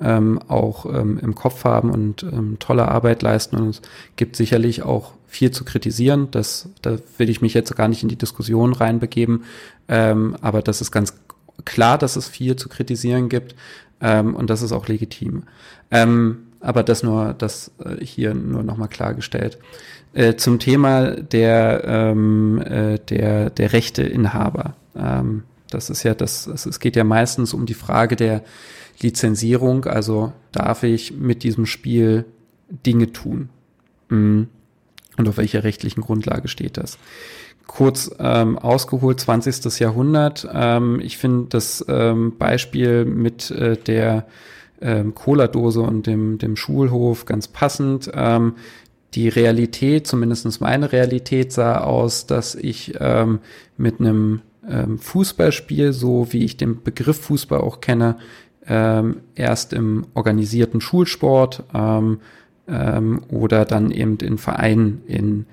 ähm, auch ähm, im Kopf haben und ähm, tolle Arbeit leisten. Und es gibt sicherlich auch viel zu kritisieren. Das, da will ich mich jetzt gar nicht in die Diskussion reinbegeben. Ähm, aber das ist ganz klar, dass es viel zu kritisieren gibt. Ähm, und das ist auch legitim. Ähm, aber das nur, das äh, hier nur nochmal klargestellt. Äh, zum Thema der, ähm, äh, der, der Rechteinhaber. Ähm, das ist ja das, es geht ja meistens um die Frage der Lizenzierung, also darf ich mit diesem Spiel Dinge tun? Mhm. Und auf welcher rechtlichen Grundlage steht das? Kurz ähm, ausgeholt, 20. Jahrhundert. Ähm, ich finde das ähm, Beispiel mit äh, der ähm, Cola-Dose und dem, dem Schulhof ganz passend. Ähm, die Realität, zumindestens meine Realität, sah aus, dass ich ähm, mit einem ähm, Fußballspiel, so wie ich den Begriff Fußball auch kenne, ähm, erst im organisierten Schulsport ähm, ähm, oder dann eben in Vereinen in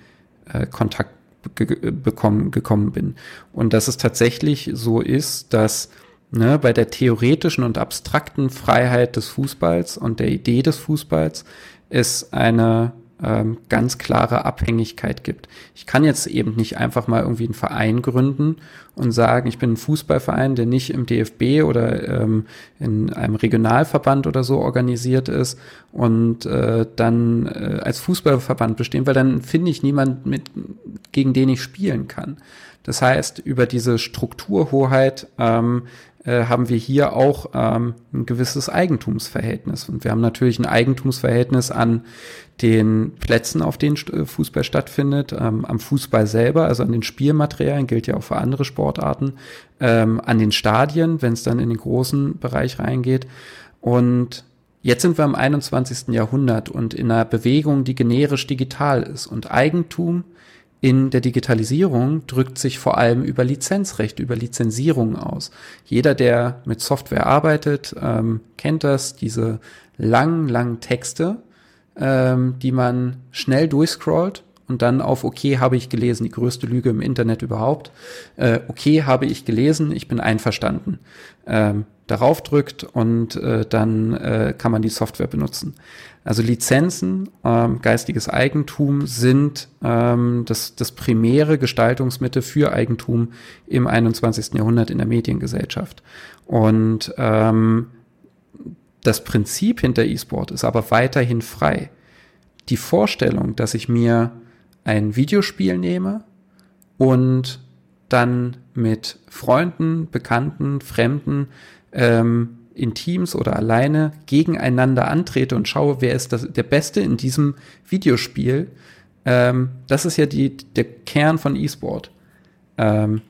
äh, Kontakt bekommen, gekommen bin. Und dass es tatsächlich so ist, dass ne, bei der theoretischen und abstrakten Freiheit des Fußballs und der Idee des Fußballs es eine ähm, ganz klare Abhängigkeit gibt. Ich kann jetzt eben nicht einfach mal irgendwie einen Verein gründen und sagen, ich bin ein Fußballverein, der nicht im DFB oder ähm, in einem Regionalverband oder so organisiert ist und äh, dann äh, als Fußballverband bestehen, weil dann finde ich niemand mit, gegen den ich spielen kann. Das heißt, über diese Strukturhoheit ähm, äh, haben wir hier auch ähm, ein gewisses Eigentumsverhältnis. Und wir haben natürlich ein Eigentumsverhältnis an den Plätzen, auf denen äh, Fußball stattfindet, ähm, am Fußball selber, also an den Spielmaterialien, gilt ja auch für andere Sportarten, ähm, an den Stadien, wenn es dann in den großen Bereich reingeht. Und Jetzt sind wir im 21. Jahrhundert und in einer Bewegung, die generisch digital ist. Und Eigentum in der Digitalisierung drückt sich vor allem über Lizenzrecht, über Lizenzierung aus. Jeder, der mit Software arbeitet, ähm, kennt das, diese langen, langen Texte, ähm, die man schnell durchscrollt und dann auf okay habe ich gelesen, die größte Lüge im Internet überhaupt. Äh, okay habe ich gelesen, ich bin einverstanden. Ähm, darauf drückt und äh, dann äh, kann man die Software benutzen. Also Lizenzen, ähm, geistiges Eigentum sind ähm, das, das primäre Gestaltungsmittel für Eigentum im 21. Jahrhundert in der Mediengesellschaft. Und ähm, das Prinzip hinter E-Sport ist aber weiterhin frei. die Vorstellung, dass ich mir ein Videospiel nehme und dann mit Freunden, Bekannten, Fremden ähm, in Teams oder alleine gegeneinander antrete und schaue, wer ist das, der Beste in diesem Videospiel. Ähm, das ist ja die, der Kern von E-Sport. Ähm,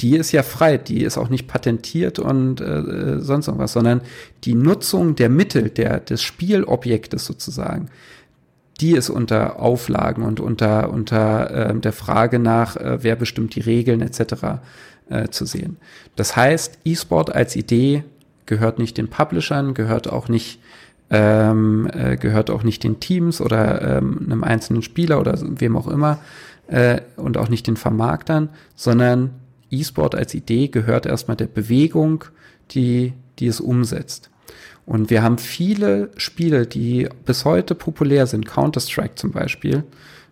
die ist ja frei, die ist auch nicht patentiert und äh, äh, sonst irgendwas, sondern die Nutzung der Mittel, der, des Spielobjektes sozusagen, die ist unter Auflagen und unter, unter äh, der Frage nach, äh, wer bestimmt die Regeln etc. Äh, zu sehen. Das heißt, E-Sport als Idee gehört nicht den Publishern, gehört auch nicht ähm, äh, gehört auch nicht den Teams oder ähm, einem einzelnen Spieler oder wem auch immer äh, und auch nicht den Vermarktern, sondern E-Sport als Idee gehört erstmal der Bewegung, die, die es umsetzt. Und wir haben viele Spiele, die bis heute populär sind, Counter-Strike zum Beispiel,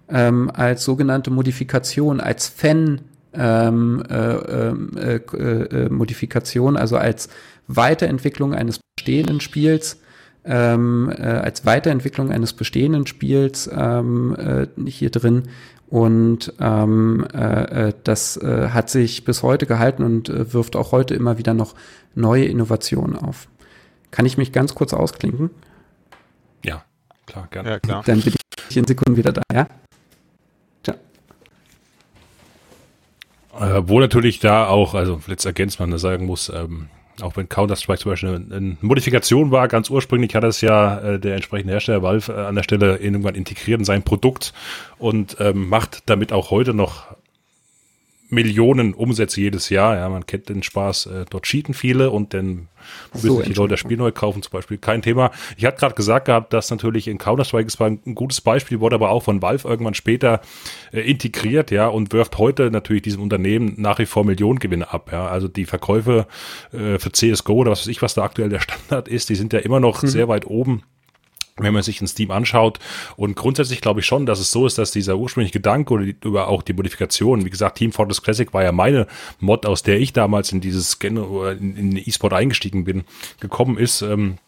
ähm, als sogenannte Modifikation, als Fan ähm, äh, ähm, äh, äh, Modifikation, also als Weiterentwicklung eines bestehenden Spiels, ähm, äh, als Weiterentwicklung eines bestehenden Spiels ähm, äh, hier drin. Und ähm, äh, äh, das äh, hat sich bis heute gehalten und äh, wirft auch heute immer wieder noch neue Innovationen auf. Kann ich mich ganz kurz ausklinken? Ja, klar, gerne. Ja, klar. Dann bin ich in Sekunden wieder da, ja? Tja. Äh, wo natürlich da auch, also jetzt ergänzt man sagen muss, ähm, auch wenn Counter-Strike zum Beispiel eine, eine, Modifikation war, ganz ursprünglich hat es ja äh, der entsprechende Hersteller Valve äh, an der Stelle irgendwann integriert in sein Produkt und ähm, macht damit auch heute noch Millionen Umsätze jedes Jahr. Ja, man kennt den Spaß. Äh, dort cheaten viele und dann so sich die Leute das Spiel neu kaufen, zum Beispiel. Kein Thema. Ich hatte gerade gesagt gehabt, dass natürlich in Counter-Strike ist ein gutes Beispiel, wurde aber auch von Valve irgendwann später äh, integriert, ja, und wirft heute natürlich diesem Unternehmen nach wie vor Millionengewinne ab. Ja. Also die Verkäufe äh, für CSGO oder was weiß ich, was da aktuell der Standard ist, die sind ja immer noch mhm. sehr weit oben wenn man sich in Steam anschaut. Und grundsätzlich glaube ich schon, dass es so ist, dass dieser ursprüngliche Gedanke oder die, über auch die Modifikation, wie gesagt, Team Fortress Classic war ja meine Mod, aus der ich damals in dieses oder in, in E-Sport eingestiegen bin, gekommen ist. Ähm,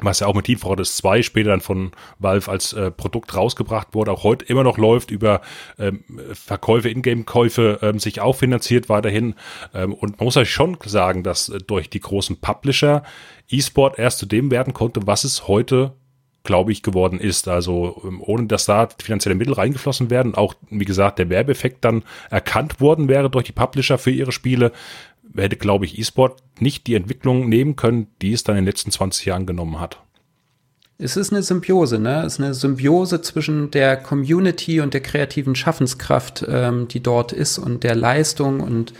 was ja auch mit Team Fortress 2 später dann von Valve als äh, Produkt rausgebracht wurde, auch heute immer noch läuft, über ähm, Verkäufe, Ingame-Käufe ähm, sich auch finanziert weiterhin. Ähm, und man muss euch schon sagen, dass äh, durch die großen Publisher E-Sport erst zu dem werden konnte, was es heute glaube ich, geworden ist. Also ähm, ohne dass da finanzielle Mittel reingeflossen werden, auch wie gesagt der Werbeeffekt dann erkannt worden wäre durch die Publisher für ihre Spiele, hätte, glaube ich, E-Sport nicht die Entwicklung nehmen können, die es dann in den letzten 20 Jahren genommen hat. Es ist eine Symbiose, ne? Es ist eine Symbiose zwischen der Community und der kreativen Schaffenskraft, ähm, die dort ist und der Leistung und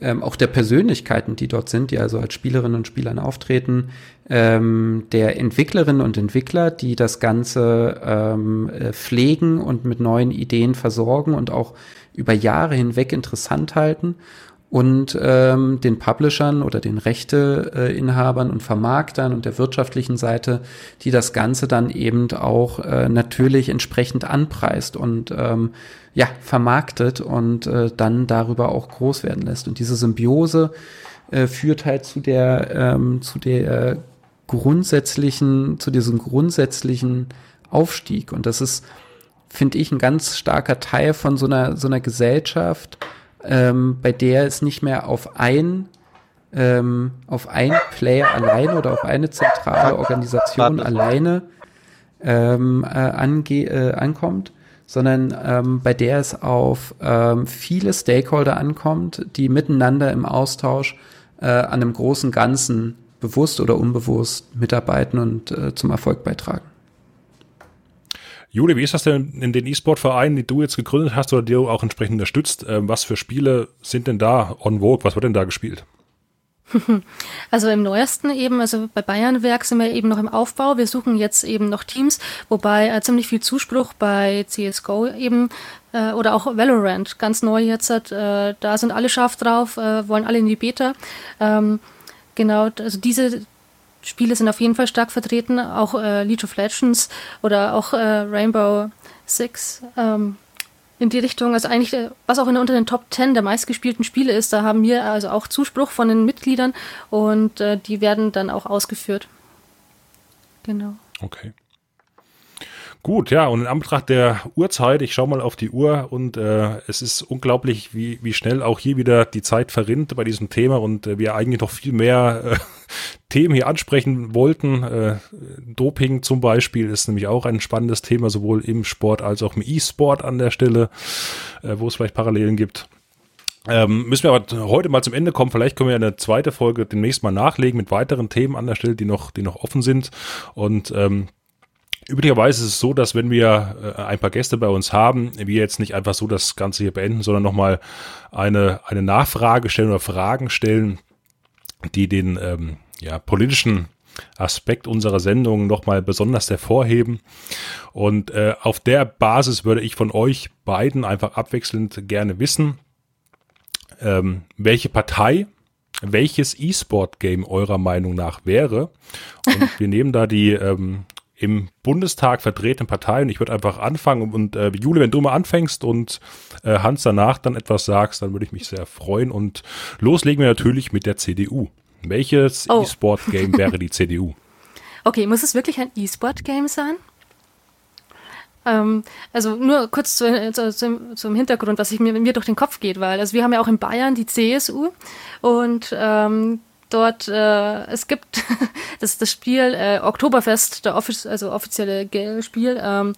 ähm, auch der Persönlichkeiten, die dort sind, die also als Spielerinnen und Spielern auftreten, ähm, der Entwicklerinnen und Entwickler, die das Ganze ähm, äh, pflegen und mit neuen Ideen versorgen und auch über Jahre hinweg interessant halten und ähm, den Publishern oder den Rechteinhabern und Vermarktern und der wirtschaftlichen Seite, die das Ganze dann eben auch äh, natürlich entsprechend anpreist und ähm, ja vermarktet und äh, dann darüber auch groß werden lässt. Und diese Symbiose äh, führt halt zu der ähm, zu der grundsätzlichen zu diesem grundsätzlichen Aufstieg. Und das ist, finde ich, ein ganz starker Teil von so einer so einer Gesellschaft ähm, bei der es nicht mehr auf ein ähm, auf ein Player alleine oder auf eine zentrale Organisation alleine ähm, äh, ange äh, ankommt, sondern ähm, bei der es auf ähm, viele Stakeholder ankommt, die miteinander im Austausch äh, an einem großen Ganzen bewusst oder unbewusst mitarbeiten und äh, zum Erfolg beitragen. Jule, wie ist das denn in den E-Sport-Vereinen, die du jetzt gegründet hast oder die du auch entsprechend unterstützt? Ähm, was für Spiele sind denn da on vogue? Was wird denn da gespielt? Also im neuesten eben, also bei Bayernwerk sind wir eben noch im Aufbau. Wir suchen jetzt eben noch Teams, wobei äh, ziemlich viel Zuspruch bei CSGO eben äh, oder auch Valorant, ganz neu jetzt, äh, da sind alle scharf drauf, äh, wollen alle in die Beta. Ähm, genau, also diese Spiele sind auf jeden Fall stark vertreten, auch äh, League of Legends oder auch äh, Rainbow Six ähm, in die Richtung, also eigentlich, äh, was auch in, unter den Top 10 der meistgespielten Spiele ist, da haben wir also auch Zuspruch von den Mitgliedern und äh, die werden dann auch ausgeführt. Genau. Okay. Gut, ja, und in Anbetracht der Uhrzeit, ich schaue mal auf die Uhr und äh, es ist unglaublich, wie, wie schnell auch hier wieder die Zeit verrinnt bei diesem Thema und äh, wir eigentlich noch viel mehr äh, Themen hier ansprechen wollten. Äh, Doping zum Beispiel ist nämlich auch ein spannendes Thema, sowohl im Sport als auch im E-Sport an der Stelle, äh, wo es vielleicht Parallelen gibt. Ähm, müssen wir aber heute mal zum Ende kommen. Vielleicht können wir eine zweite Folge demnächst mal nachlegen mit weiteren Themen an der Stelle, die noch, die noch offen sind. Und ähm, Üblicherweise ist es so, dass wenn wir äh, ein paar Gäste bei uns haben, wir jetzt nicht einfach so das Ganze hier beenden, sondern nochmal eine, eine Nachfrage stellen oder Fragen stellen, die den ähm, ja, politischen Aspekt unserer Sendung nochmal besonders hervorheben. Und äh, auf der Basis würde ich von euch beiden einfach abwechselnd gerne wissen, ähm, welche Partei welches E-Sport-Game eurer Meinung nach wäre. Und wir nehmen da die ähm, im Bundestag vertretenen Parteien. Ich würde einfach anfangen und äh, Jule, wenn du mal anfängst und äh, Hans danach dann etwas sagst, dann würde ich mich sehr freuen. Und loslegen wir natürlich mit der CDU. Welches oh. E-Sport-Game wäre die CDU? Okay, muss es wirklich ein E-Sport-Game sein? Ähm, also nur kurz zu, zu, zum, zum Hintergrund, was ich mir, mir durch den Kopf geht, weil also wir haben ja auch in Bayern die CSU und ähm, dort, äh, es gibt das, das Spiel äh, Oktoberfest, der offiz also offizielle Spiel, ähm,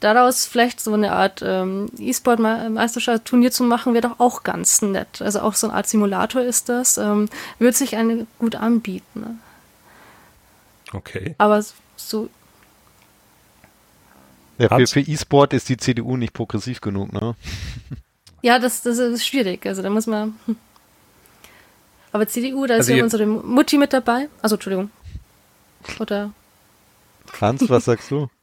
daraus vielleicht so eine Art ähm, E-Sport-Meisterschaft Turnier zu machen, wäre doch auch ganz nett. Also auch so eine Art Simulator ist das, ähm, würde sich eine gut anbieten. Ne? Okay. Aber so. Ja, für, für E-Sport ist die CDU nicht progressiv genug, ne? Ja, das, das ist schwierig. Also da muss man. Hm. Aber CDU, da ist also ja unsere Mutti mit dabei. Also, Entschuldigung. Oder. Hans, was sagst du?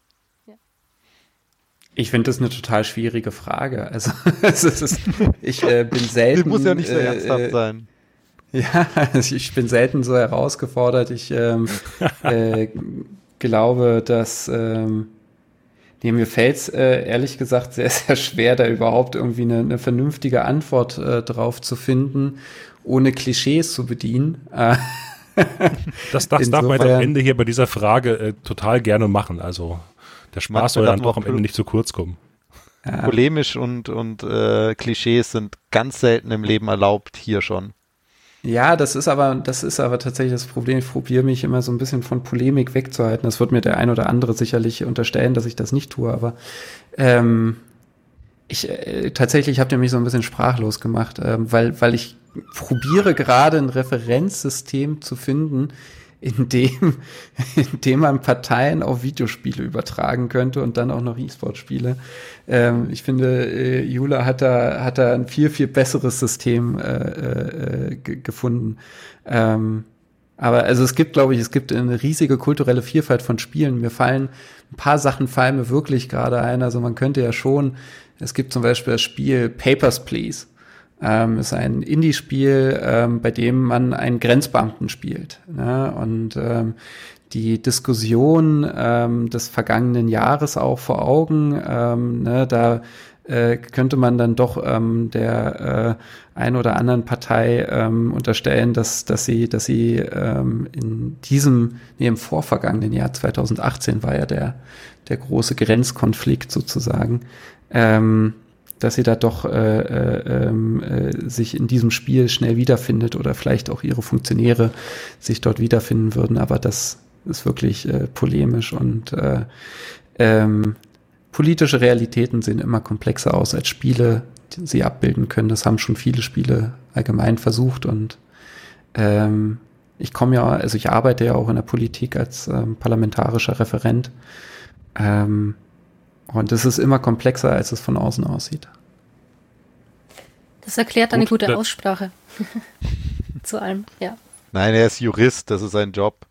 Ich finde das eine total schwierige Frage. Also, ist, ich äh, bin selten. Die muss ja nicht so äh, ernsthaft sein. Ja, also ich bin selten so herausgefordert. Ich ähm, äh, glaube, dass ähm, nee, mir fällt es äh, ehrlich gesagt sehr, sehr schwer, da überhaupt irgendwie eine, eine vernünftige Antwort äh, drauf zu finden ohne Klischees zu bedienen. Äh, das, das darf man am Ende hier bei dieser Frage äh, total gerne machen. Also der Spaß soll dann doch am Ende nicht zu kurz kommen. Ja. Polemisch und, und äh, Klischees sind ganz selten im Leben erlaubt, hier schon. Ja, das ist aber, das ist aber tatsächlich das Problem. Ich probiere mich immer so ein bisschen von Polemik wegzuhalten. Das wird mir der ein oder andere sicherlich unterstellen, dass ich das nicht tue, aber ähm, ich äh, tatsächlich habt ihr mich so ein bisschen sprachlos gemacht, äh, weil, weil ich probiere gerade ein Referenzsystem zu finden, in dem, in dem man Parteien auf Videospiele übertragen könnte und dann auch noch E-Sport-Spiele. Ähm, ich finde, äh, Jula hat da, hat da ein viel, viel besseres System äh, äh, gefunden. Ähm, aber also es gibt, glaube ich, es gibt eine riesige kulturelle Vielfalt von Spielen. Mir fallen ein paar Sachen fallen mir wirklich gerade ein. Also man könnte ja schon, es gibt zum Beispiel das Spiel Papers, Please ähm, ist ein Indie-Spiel, ähm, bei dem man einen Grenzbeamten spielt. Ne? Und ähm, die Diskussion ähm, des vergangenen Jahres auch vor Augen, ähm, ne? da äh, könnte man dann doch ähm, der äh, ein oder anderen Partei ähm, unterstellen, dass, dass sie, dass sie ähm, in diesem, nee, im vorvergangenen Jahr 2018 war ja der, der große Grenzkonflikt sozusagen, ähm, dass sie da doch äh, äh, ähm, äh, sich in diesem Spiel schnell wiederfindet oder vielleicht auch ihre Funktionäre sich dort wiederfinden würden. Aber das ist wirklich äh, polemisch und äh, ähm, politische Realitäten sehen immer komplexer aus als Spiele, sie abbilden können. Das haben schon viele Spiele allgemein versucht und ähm, ich komme ja, also ich arbeite ja auch in der Politik als ähm, parlamentarischer Referent. Ähm, und es ist immer komplexer, als es von außen aussieht. Das erklärt Gut, eine gute Aussprache. Zu allem, ja. Nein, er ist Jurist, das ist sein Job.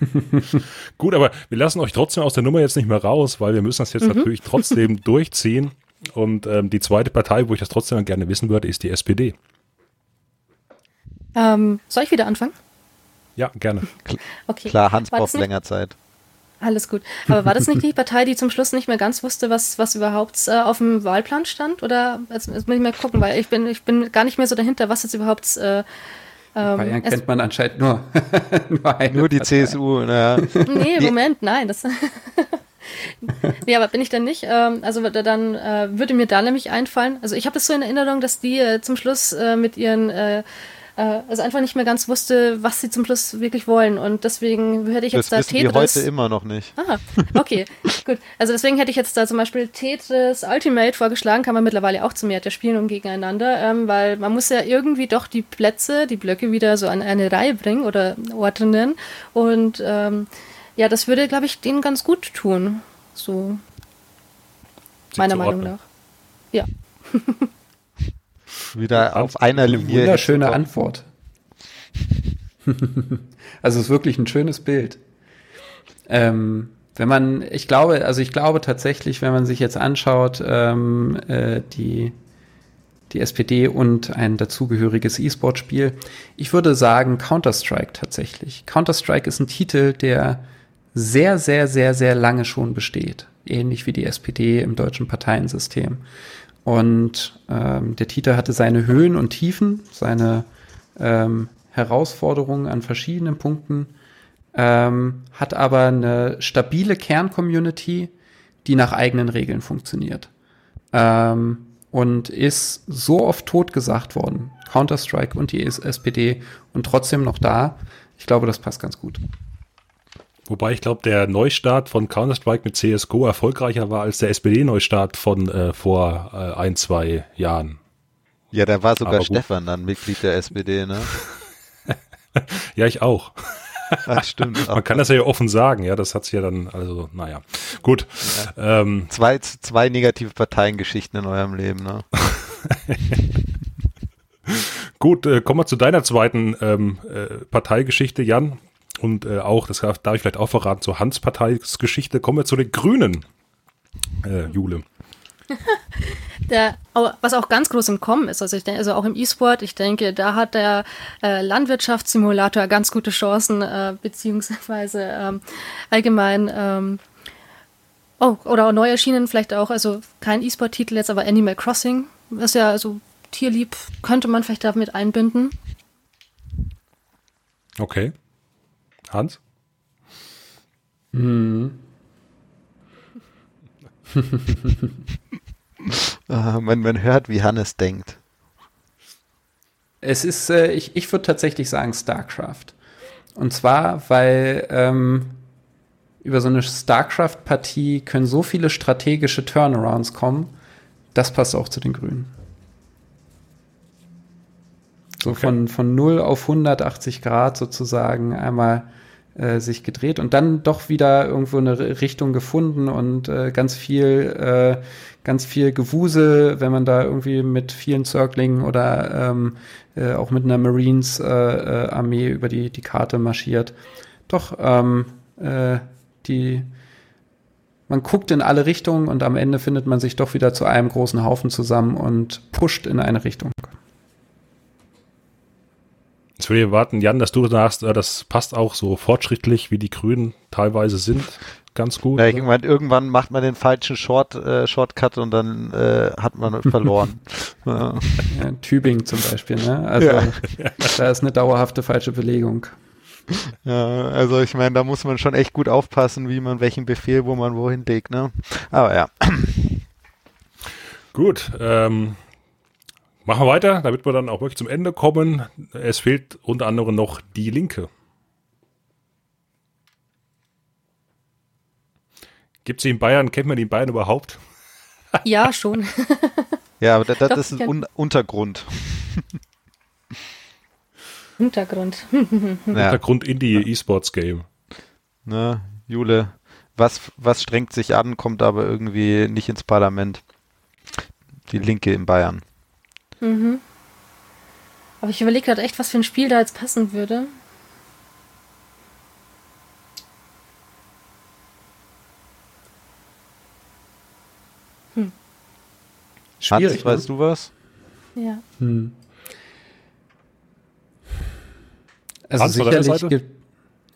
Gut, aber wir lassen euch trotzdem aus der Nummer jetzt nicht mehr raus, weil wir müssen das jetzt mhm. natürlich trotzdem durchziehen. Und ähm, die zweite Partei, wo ich das trotzdem gerne wissen würde, ist die SPD. Ähm, soll ich wieder anfangen? Ja, gerne. Okay. Klar, Hans braucht länger Zeit. Alles gut. Aber war das nicht die Partei, die zum Schluss nicht mehr ganz wusste, was, was überhaupt äh, auf dem Wahlplan stand? Oder jetzt, jetzt, muss ich mal gucken, weil ich bin, ich bin gar nicht mehr so dahinter, was jetzt überhaupt. Äh, ähm, Bayern kennt man anscheinend nur. nur, nur die Partei. CSU, naja. Nee, Moment, nein. Das nee, aber bin ich dann nicht. Ähm, also dann äh, würde mir da nämlich einfallen, also ich habe das so in Erinnerung, dass die äh, zum Schluss äh, mit ihren also einfach nicht mehr ganz wusste, was sie zum Schluss wirklich wollen. Und deswegen hätte ich jetzt das da Tetris. Die heute immer noch nicht. Ah, okay, gut. Also deswegen hätte ich jetzt da zum Beispiel Tetris Ultimate vorgeschlagen, kann man mittlerweile auch zu mehr der spielen und gegeneinander, ähm, weil man muss ja irgendwie doch die Plätze, die Blöcke wieder so an eine Reihe bringen oder ordnen. Und ähm, ja, das würde, glaube ich, denen ganz gut tun. So. Sie meiner Meinung nach. Ja. Wieder auf einer Linie. Wunderschöne Antwort. also es ist wirklich ein schönes Bild. Ähm, wenn man, ich glaube, also ich glaube tatsächlich, wenn man sich jetzt anschaut, ähm, äh, die, die SPD und ein dazugehöriges E-Sport-Spiel, ich würde sagen Counter-Strike tatsächlich. Counter-Strike ist ein Titel, der sehr, sehr, sehr, sehr lange schon besteht. Ähnlich wie die SPD im deutschen Parteiensystem. Und ähm, der Titel hatte seine Höhen und Tiefen, seine ähm, Herausforderungen an verschiedenen Punkten, ähm, hat aber eine stabile Kerncommunity, die nach eigenen Regeln funktioniert. Ähm, und ist so oft totgesagt worden, Counter-Strike und die SPD, und trotzdem noch da. Ich glaube, das passt ganz gut. Wobei ich glaube, der Neustart von Counter-Strike mit CSGO erfolgreicher war als der SPD-Neustart von äh, vor äh, ein, zwei Jahren. Ja, da war sogar Stefan dann Mitglied der SPD, ne? ja, ich auch. Ach, stimmt. Man kann das ja offen sagen, ja, das hat sich ja dann, also, naja, gut. Ja. Ähm, zwei, zwei negative Parteiengeschichten in eurem Leben, ne? gut, äh, kommen wir zu deiner zweiten ähm, äh, Parteigeschichte, Jan. Und äh, auch, das darf ich vielleicht auch verraten, zur Hans Partei's Geschichte. Kommen wir zu den Grünen, äh, Jule. Der, was auch ganz groß im Kommen ist, also, ich denke, also auch im E-Sport, ich denke, da hat der äh, Landwirtschaftssimulator ganz gute Chancen, äh, beziehungsweise ähm, allgemein, ähm, oh, oder neu erschienen vielleicht auch, also kein E-Sport-Titel jetzt, aber Animal Crossing, ist ja also tierlieb, könnte man vielleicht damit einbinden. Okay. Hans? Hm. uh, man, man hört, wie Hannes denkt. Es ist, äh, ich, ich würde tatsächlich sagen StarCraft. Und zwar, weil ähm, über so eine StarCraft-Partie können so viele strategische Turnarounds kommen. Das passt auch zu den Grünen. So okay. von, von 0 auf 180 Grad sozusagen einmal äh, sich gedreht und dann doch wieder irgendwo eine Richtung gefunden und äh, ganz viel, äh, ganz viel Gewusel, wenn man da irgendwie mit vielen Circling oder ähm, äh, auch mit einer Marines-Armee äh, äh, über die, die Karte marschiert. Doch, ähm, äh, die man guckt in alle Richtungen und am Ende findet man sich doch wieder zu einem großen Haufen zusammen und pusht in eine Richtung. Jetzt würde ich warten, Jan, dass du sagst, das passt auch so fortschrittlich, wie die Grünen teilweise sind. Ganz gut. Ja, irgendwann, irgendwann macht man den falschen Short, äh, Shortcut und dann äh, hat man verloren. ja. Ja, Tübingen zum Beispiel, ne? Also ja. da ist eine dauerhafte falsche Belegung. Ja, also ich meine, da muss man schon echt gut aufpassen, wie man welchen Befehl, wo man wohin legt, ne? Aber ja. Gut, ähm, Machen wir weiter, damit wir dann auch wirklich zum Ende kommen. Es fehlt unter anderem noch die Linke. Gibt sie in Bayern? Kennt man die in Bayern überhaupt? Ja, schon. ja, aber das, das ist ein Un Untergrund. Untergrund. ja. Untergrund in die E-Sports-Game. Ne, Jule, was, was strengt sich an, kommt aber irgendwie nicht ins Parlament. Die Linke in Bayern. Mhm. Aber ich überlege gerade echt, was für ein Spiel da jetzt passen würde. Hm. Schwierig, Hans, weißt ne? du was? Ja. Hm. Also Hans, sicherlich gibt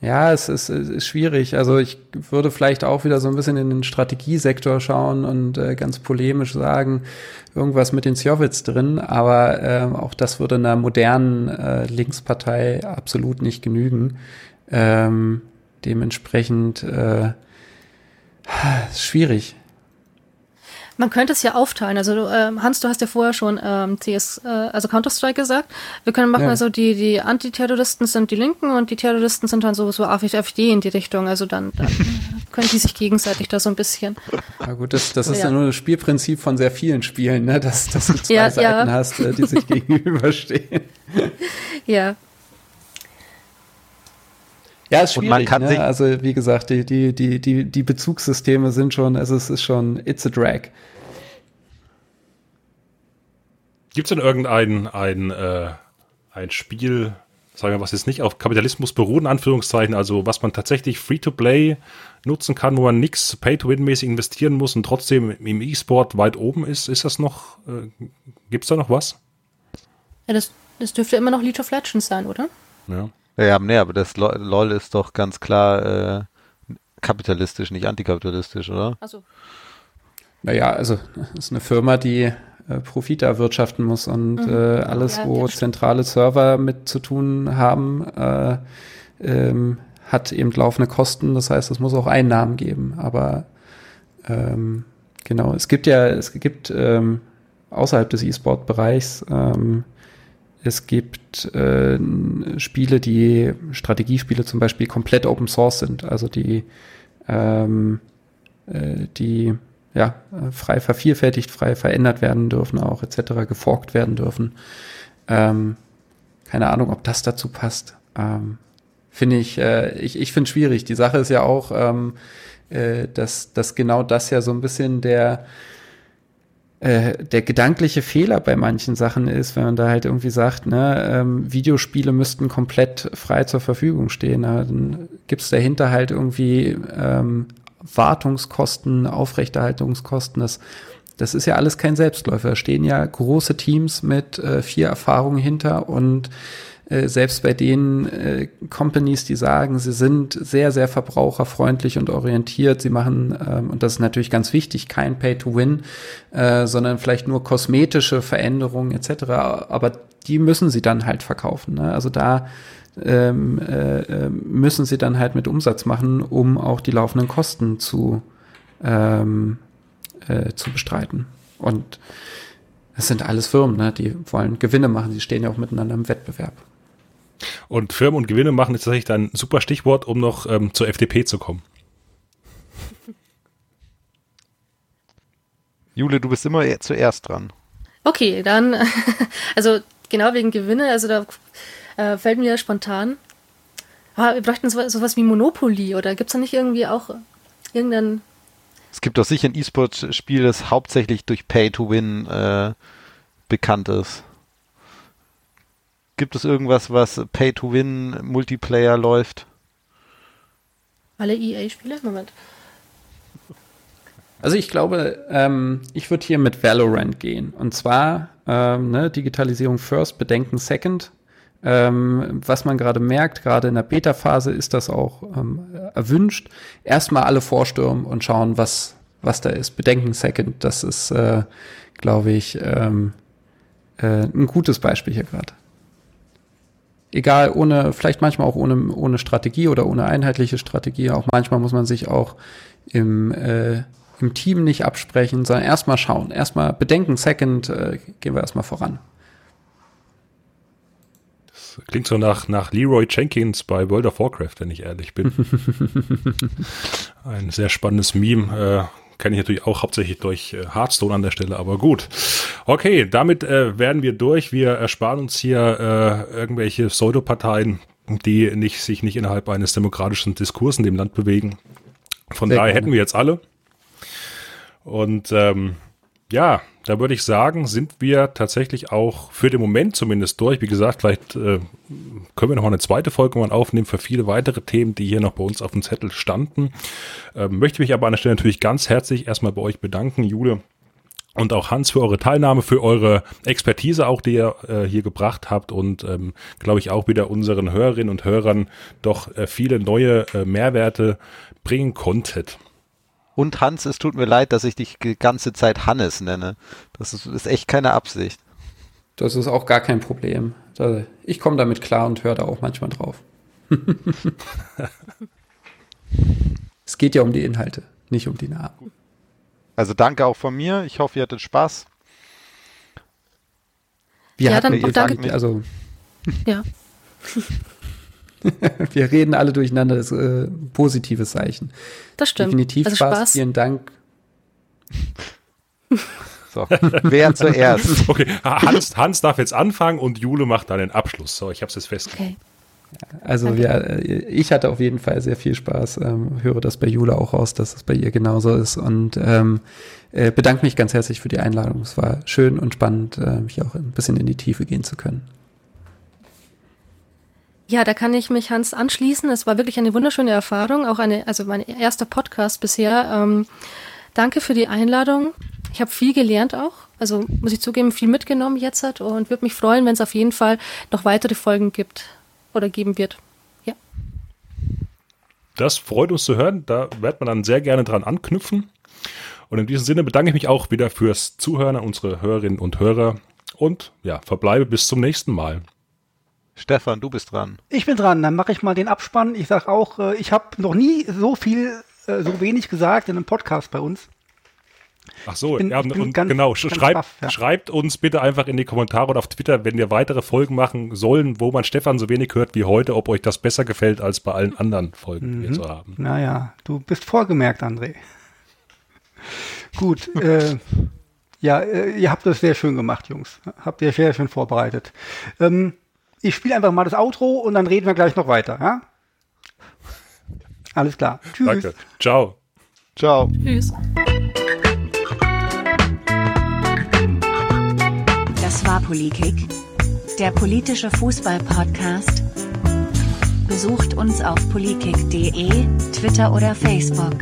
ja, es ist, es ist schwierig. Also ich würde vielleicht auch wieder so ein bisschen in den Strategiesektor schauen und äh, ganz polemisch sagen, irgendwas mit den Sjowitz drin, aber äh, auch das würde einer modernen äh, Linkspartei absolut nicht genügen. Ähm, dementsprechend, äh, Schwierig. Man könnte es ja aufteilen. Also ähm, Hans, du hast ja vorher schon ähm, CS, äh, also Counter-Strike gesagt. Wir können machen, ja. also die, die Antiterroristen sind die Linken und die Terroristen sind dann so, so AfD in die Richtung. Also dann, dann können die sich gegenseitig da so ein bisschen. Na gut, das, das ist ja. ja nur das Spielprinzip von sehr vielen Spielen, ne? dass, dass du zwei ja, Seiten ja. hast, äh, die sich gegenüberstehen. Ja. Ja, ist schwierig. Ne? Also wie gesagt, die, die, die, die, die Bezugssysteme sind schon, also es ist schon, it's a drag. Gibt es denn irgendein ein, äh, ein Spiel, sagen wir, was jetzt nicht auf Kapitalismus beruht, in Anführungszeichen, also was man tatsächlich Free-to-Play nutzen kann, wo man nichts Pay-to-Win-mäßig investieren muss und trotzdem im E-Sport weit oben ist? Ist das noch, äh, gibt es da noch was? Ja, das, das dürfte immer noch League of Legends sein, oder? Ja. Ja, nee, aber das LOL ist doch ganz klar äh, kapitalistisch, nicht antikapitalistisch, oder? Also. Naja, also ist eine Firma, die äh, Profite erwirtschaften muss und mhm. äh, alles, ja, wo zentrale Server mit zu tun haben, äh, ähm, hat eben laufende Kosten. Das heißt, es muss auch Einnahmen geben. Aber ähm, genau, es gibt ja, es gibt ähm, außerhalb des E-Sport-Bereichs ähm, es gibt äh, Spiele, die Strategiespiele zum Beispiel komplett Open Source sind, also die ähm, äh, die ja, frei vervielfältigt, frei verändert werden dürfen, auch etc., geforkt werden dürfen. Ähm, keine Ahnung, ob das dazu passt. Ähm, finde ich, äh, ich, ich finde schwierig. Die Sache ist ja auch, ähm, äh, dass, dass genau das ja so ein bisschen der, äh, der gedankliche Fehler bei manchen Sachen ist, wenn man da halt irgendwie sagt, ne, ähm, Videospiele müssten komplett frei zur Verfügung stehen. Dann gibt's dahinter halt irgendwie ähm, Wartungskosten, Aufrechterhaltungskosten, das, das ist ja alles kein Selbstläufer. Da stehen ja große Teams mit äh, viel Erfahrung hinter und äh, selbst bei den äh, Companies, die sagen, sie sind sehr, sehr verbraucherfreundlich und orientiert, sie machen, ähm, und das ist natürlich ganz wichtig, kein Pay-to-Win, äh, sondern vielleicht nur kosmetische Veränderungen etc., aber die müssen sie dann halt verkaufen. Ne? Also da ähm, äh, äh, müssen sie dann halt mit Umsatz machen, um auch die laufenden Kosten zu, ähm, äh, zu bestreiten. Und es sind alles Firmen, ne? die wollen Gewinne machen, die stehen ja auch miteinander im Wettbewerb. Und Firmen und Gewinne machen ist tatsächlich ein super Stichwort, um noch ähm, zur FDP zu kommen. Jule, du bist immer zuerst dran. Okay, dann, also genau wegen Gewinne, also da äh, fällt mir spontan. Aber wir bräuchten so, sowas wie Monopoly oder gibt es da nicht irgendwie auch irgendeinen. Es gibt doch sicher ein E-Sport-Spiel, das hauptsächlich durch Pay-to-Win äh, bekannt ist. Gibt es irgendwas, was Pay-to-Win Multiplayer läuft? Alle EA-Spiele? Moment. Also ich glaube, ähm, ich würde hier mit Valorant gehen. Und zwar ähm, ne, Digitalisierung first, Bedenken second. Ähm, was man gerade merkt, gerade in der Beta-Phase ist das auch ähm, erwünscht. Erstmal alle vorstürmen und schauen, was, was da ist. Bedenken Second, das ist, äh, glaube ich, ähm, äh, ein gutes Beispiel hier gerade. Egal, ohne, vielleicht manchmal auch ohne, ohne Strategie oder ohne einheitliche Strategie. Auch manchmal muss man sich auch im, äh, im Team nicht absprechen, sondern erstmal schauen. Erstmal bedenken, second, äh, gehen wir erstmal voran. Klingt so nach, nach Leroy Jenkins bei World of Warcraft, wenn ich ehrlich bin. Ein sehr spannendes Meme. Kenne ich natürlich auch hauptsächlich durch äh, Hearthstone an der Stelle, aber gut. Okay, damit äh, werden wir durch. Wir ersparen uns hier äh, irgendwelche Pseudoparteien, die nicht, sich nicht innerhalb eines demokratischen Diskursen in dem Land bewegen. Von sehr daher gerne. hätten wir jetzt alle. Und ähm, ja, da würde ich sagen, sind wir tatsächlich auch für den Moment zumindest durch. Wie gesagt, vielleicht äh, können wir noch mal eine zweite Folge mal aufnehmen für viele weitere Themen, die hier noch bei uns auf dem Zettel standen. Ähm, möchte mich aber an der Stelle natürlich ganz herzlich erstmal bei euch bedanken, Jule. Und auch Hans für eure Teilnahme, für eure Expertise auch, die ihr äh, hier gebracht habt und ähm, glaube ich auch wieder unseren Hörerinnen und Hörern doch äh, viele neue äh, Mehrwerte bringen konntet. Und Hans, es tut mir leid, dass ich dich die ganze Zeit Hannes nenne. Das ist, ist echt keine Absicht. Das ist auch gar kein Problem. Ich komme damit klar und höre da auch manchmal drauf. es geht ja um die Inhalte. nicht um die Namen. Also danke auch von mir. Ich hoffe, ihr hattet Spaß. Wir ja, dann danke. Also ja. wir reden alle durcheinander, das ist äh, positives Zeichen. Das stimmt. Definitiv also Spaß. Spaß. Vielen Dank. So, wer zuerst? Okay, Hans, Hans darf jetzt anfangen und Jule macht dann den Abschluss. So, ich habe es jetzt festgelegt. Okay. Also wir, äh, ich hatte auf jeden Fall sehr viel Spaß, ähm, höre das bei Jule auch raus, dass es bei ihr genauso ist und ähm, äh, bedanke mich ganz herzlich für die Einladung. Es war schön und spannend, äh, hier auch ein bisschen in die Tiefe gehen zu können. Ja, da kann ich mich Hans anschließen. Es war wirklich eine wunderschöne Erfahrung, auch eine, also mein erster Podcast bisher. Ähm, danke für die Einladung. Ich habe viel gelernt auch. Also muss ich zugeben, viel mitgenommen jetzt hat und würde mich freuen, wenn es auf jeden Fall noch weitere Folgen gibt oder geben wird. Ja. Das freut uns zu hören. Da wird man dann sehr gerne dran anknüpfen. Und in diesem Sinne bedanke ich mich auch wieder fürs Zuhören an unsere Hörerinnen und Hörer und ja, verbleibe bis zum nächsten Mal. Stefan, du bist dran. Ich bin dran, dann mache ich mal den Abspann. Ich sage auch, äh, ich habe noch nie so viel, äh, so wenig gesagt in einem Podcast bei uns. Ach so, bin, ja, und ganz, genau. Ganz schreibt, baff, ja. schreibt uns bitte einfach in die Kommentare oder auf Twitter, wenn wir weitere Folgen machen sollen, wo man Stefan so wenig hört wie heute, ob euch das besser gefällt als bei allen anderen Folgen, die wir so haben. Naja, du bist vorgemerkt, André. Gut, äh, ja, äh, ihr habt das sehr schön gemacht, Jungs. Habt ihr sehr schön vorbereitet. Ähm, ich spiele einfach mal das Outro und dann reden wir gleich noch weiter. Ja? Alles klar. Tschüss. Danke. Ciao. Ciao. Tschüss. Das war Polikick, der politische Fußball-Podcast. Besucht uns auf polikick.de, Twitter oder Facebook.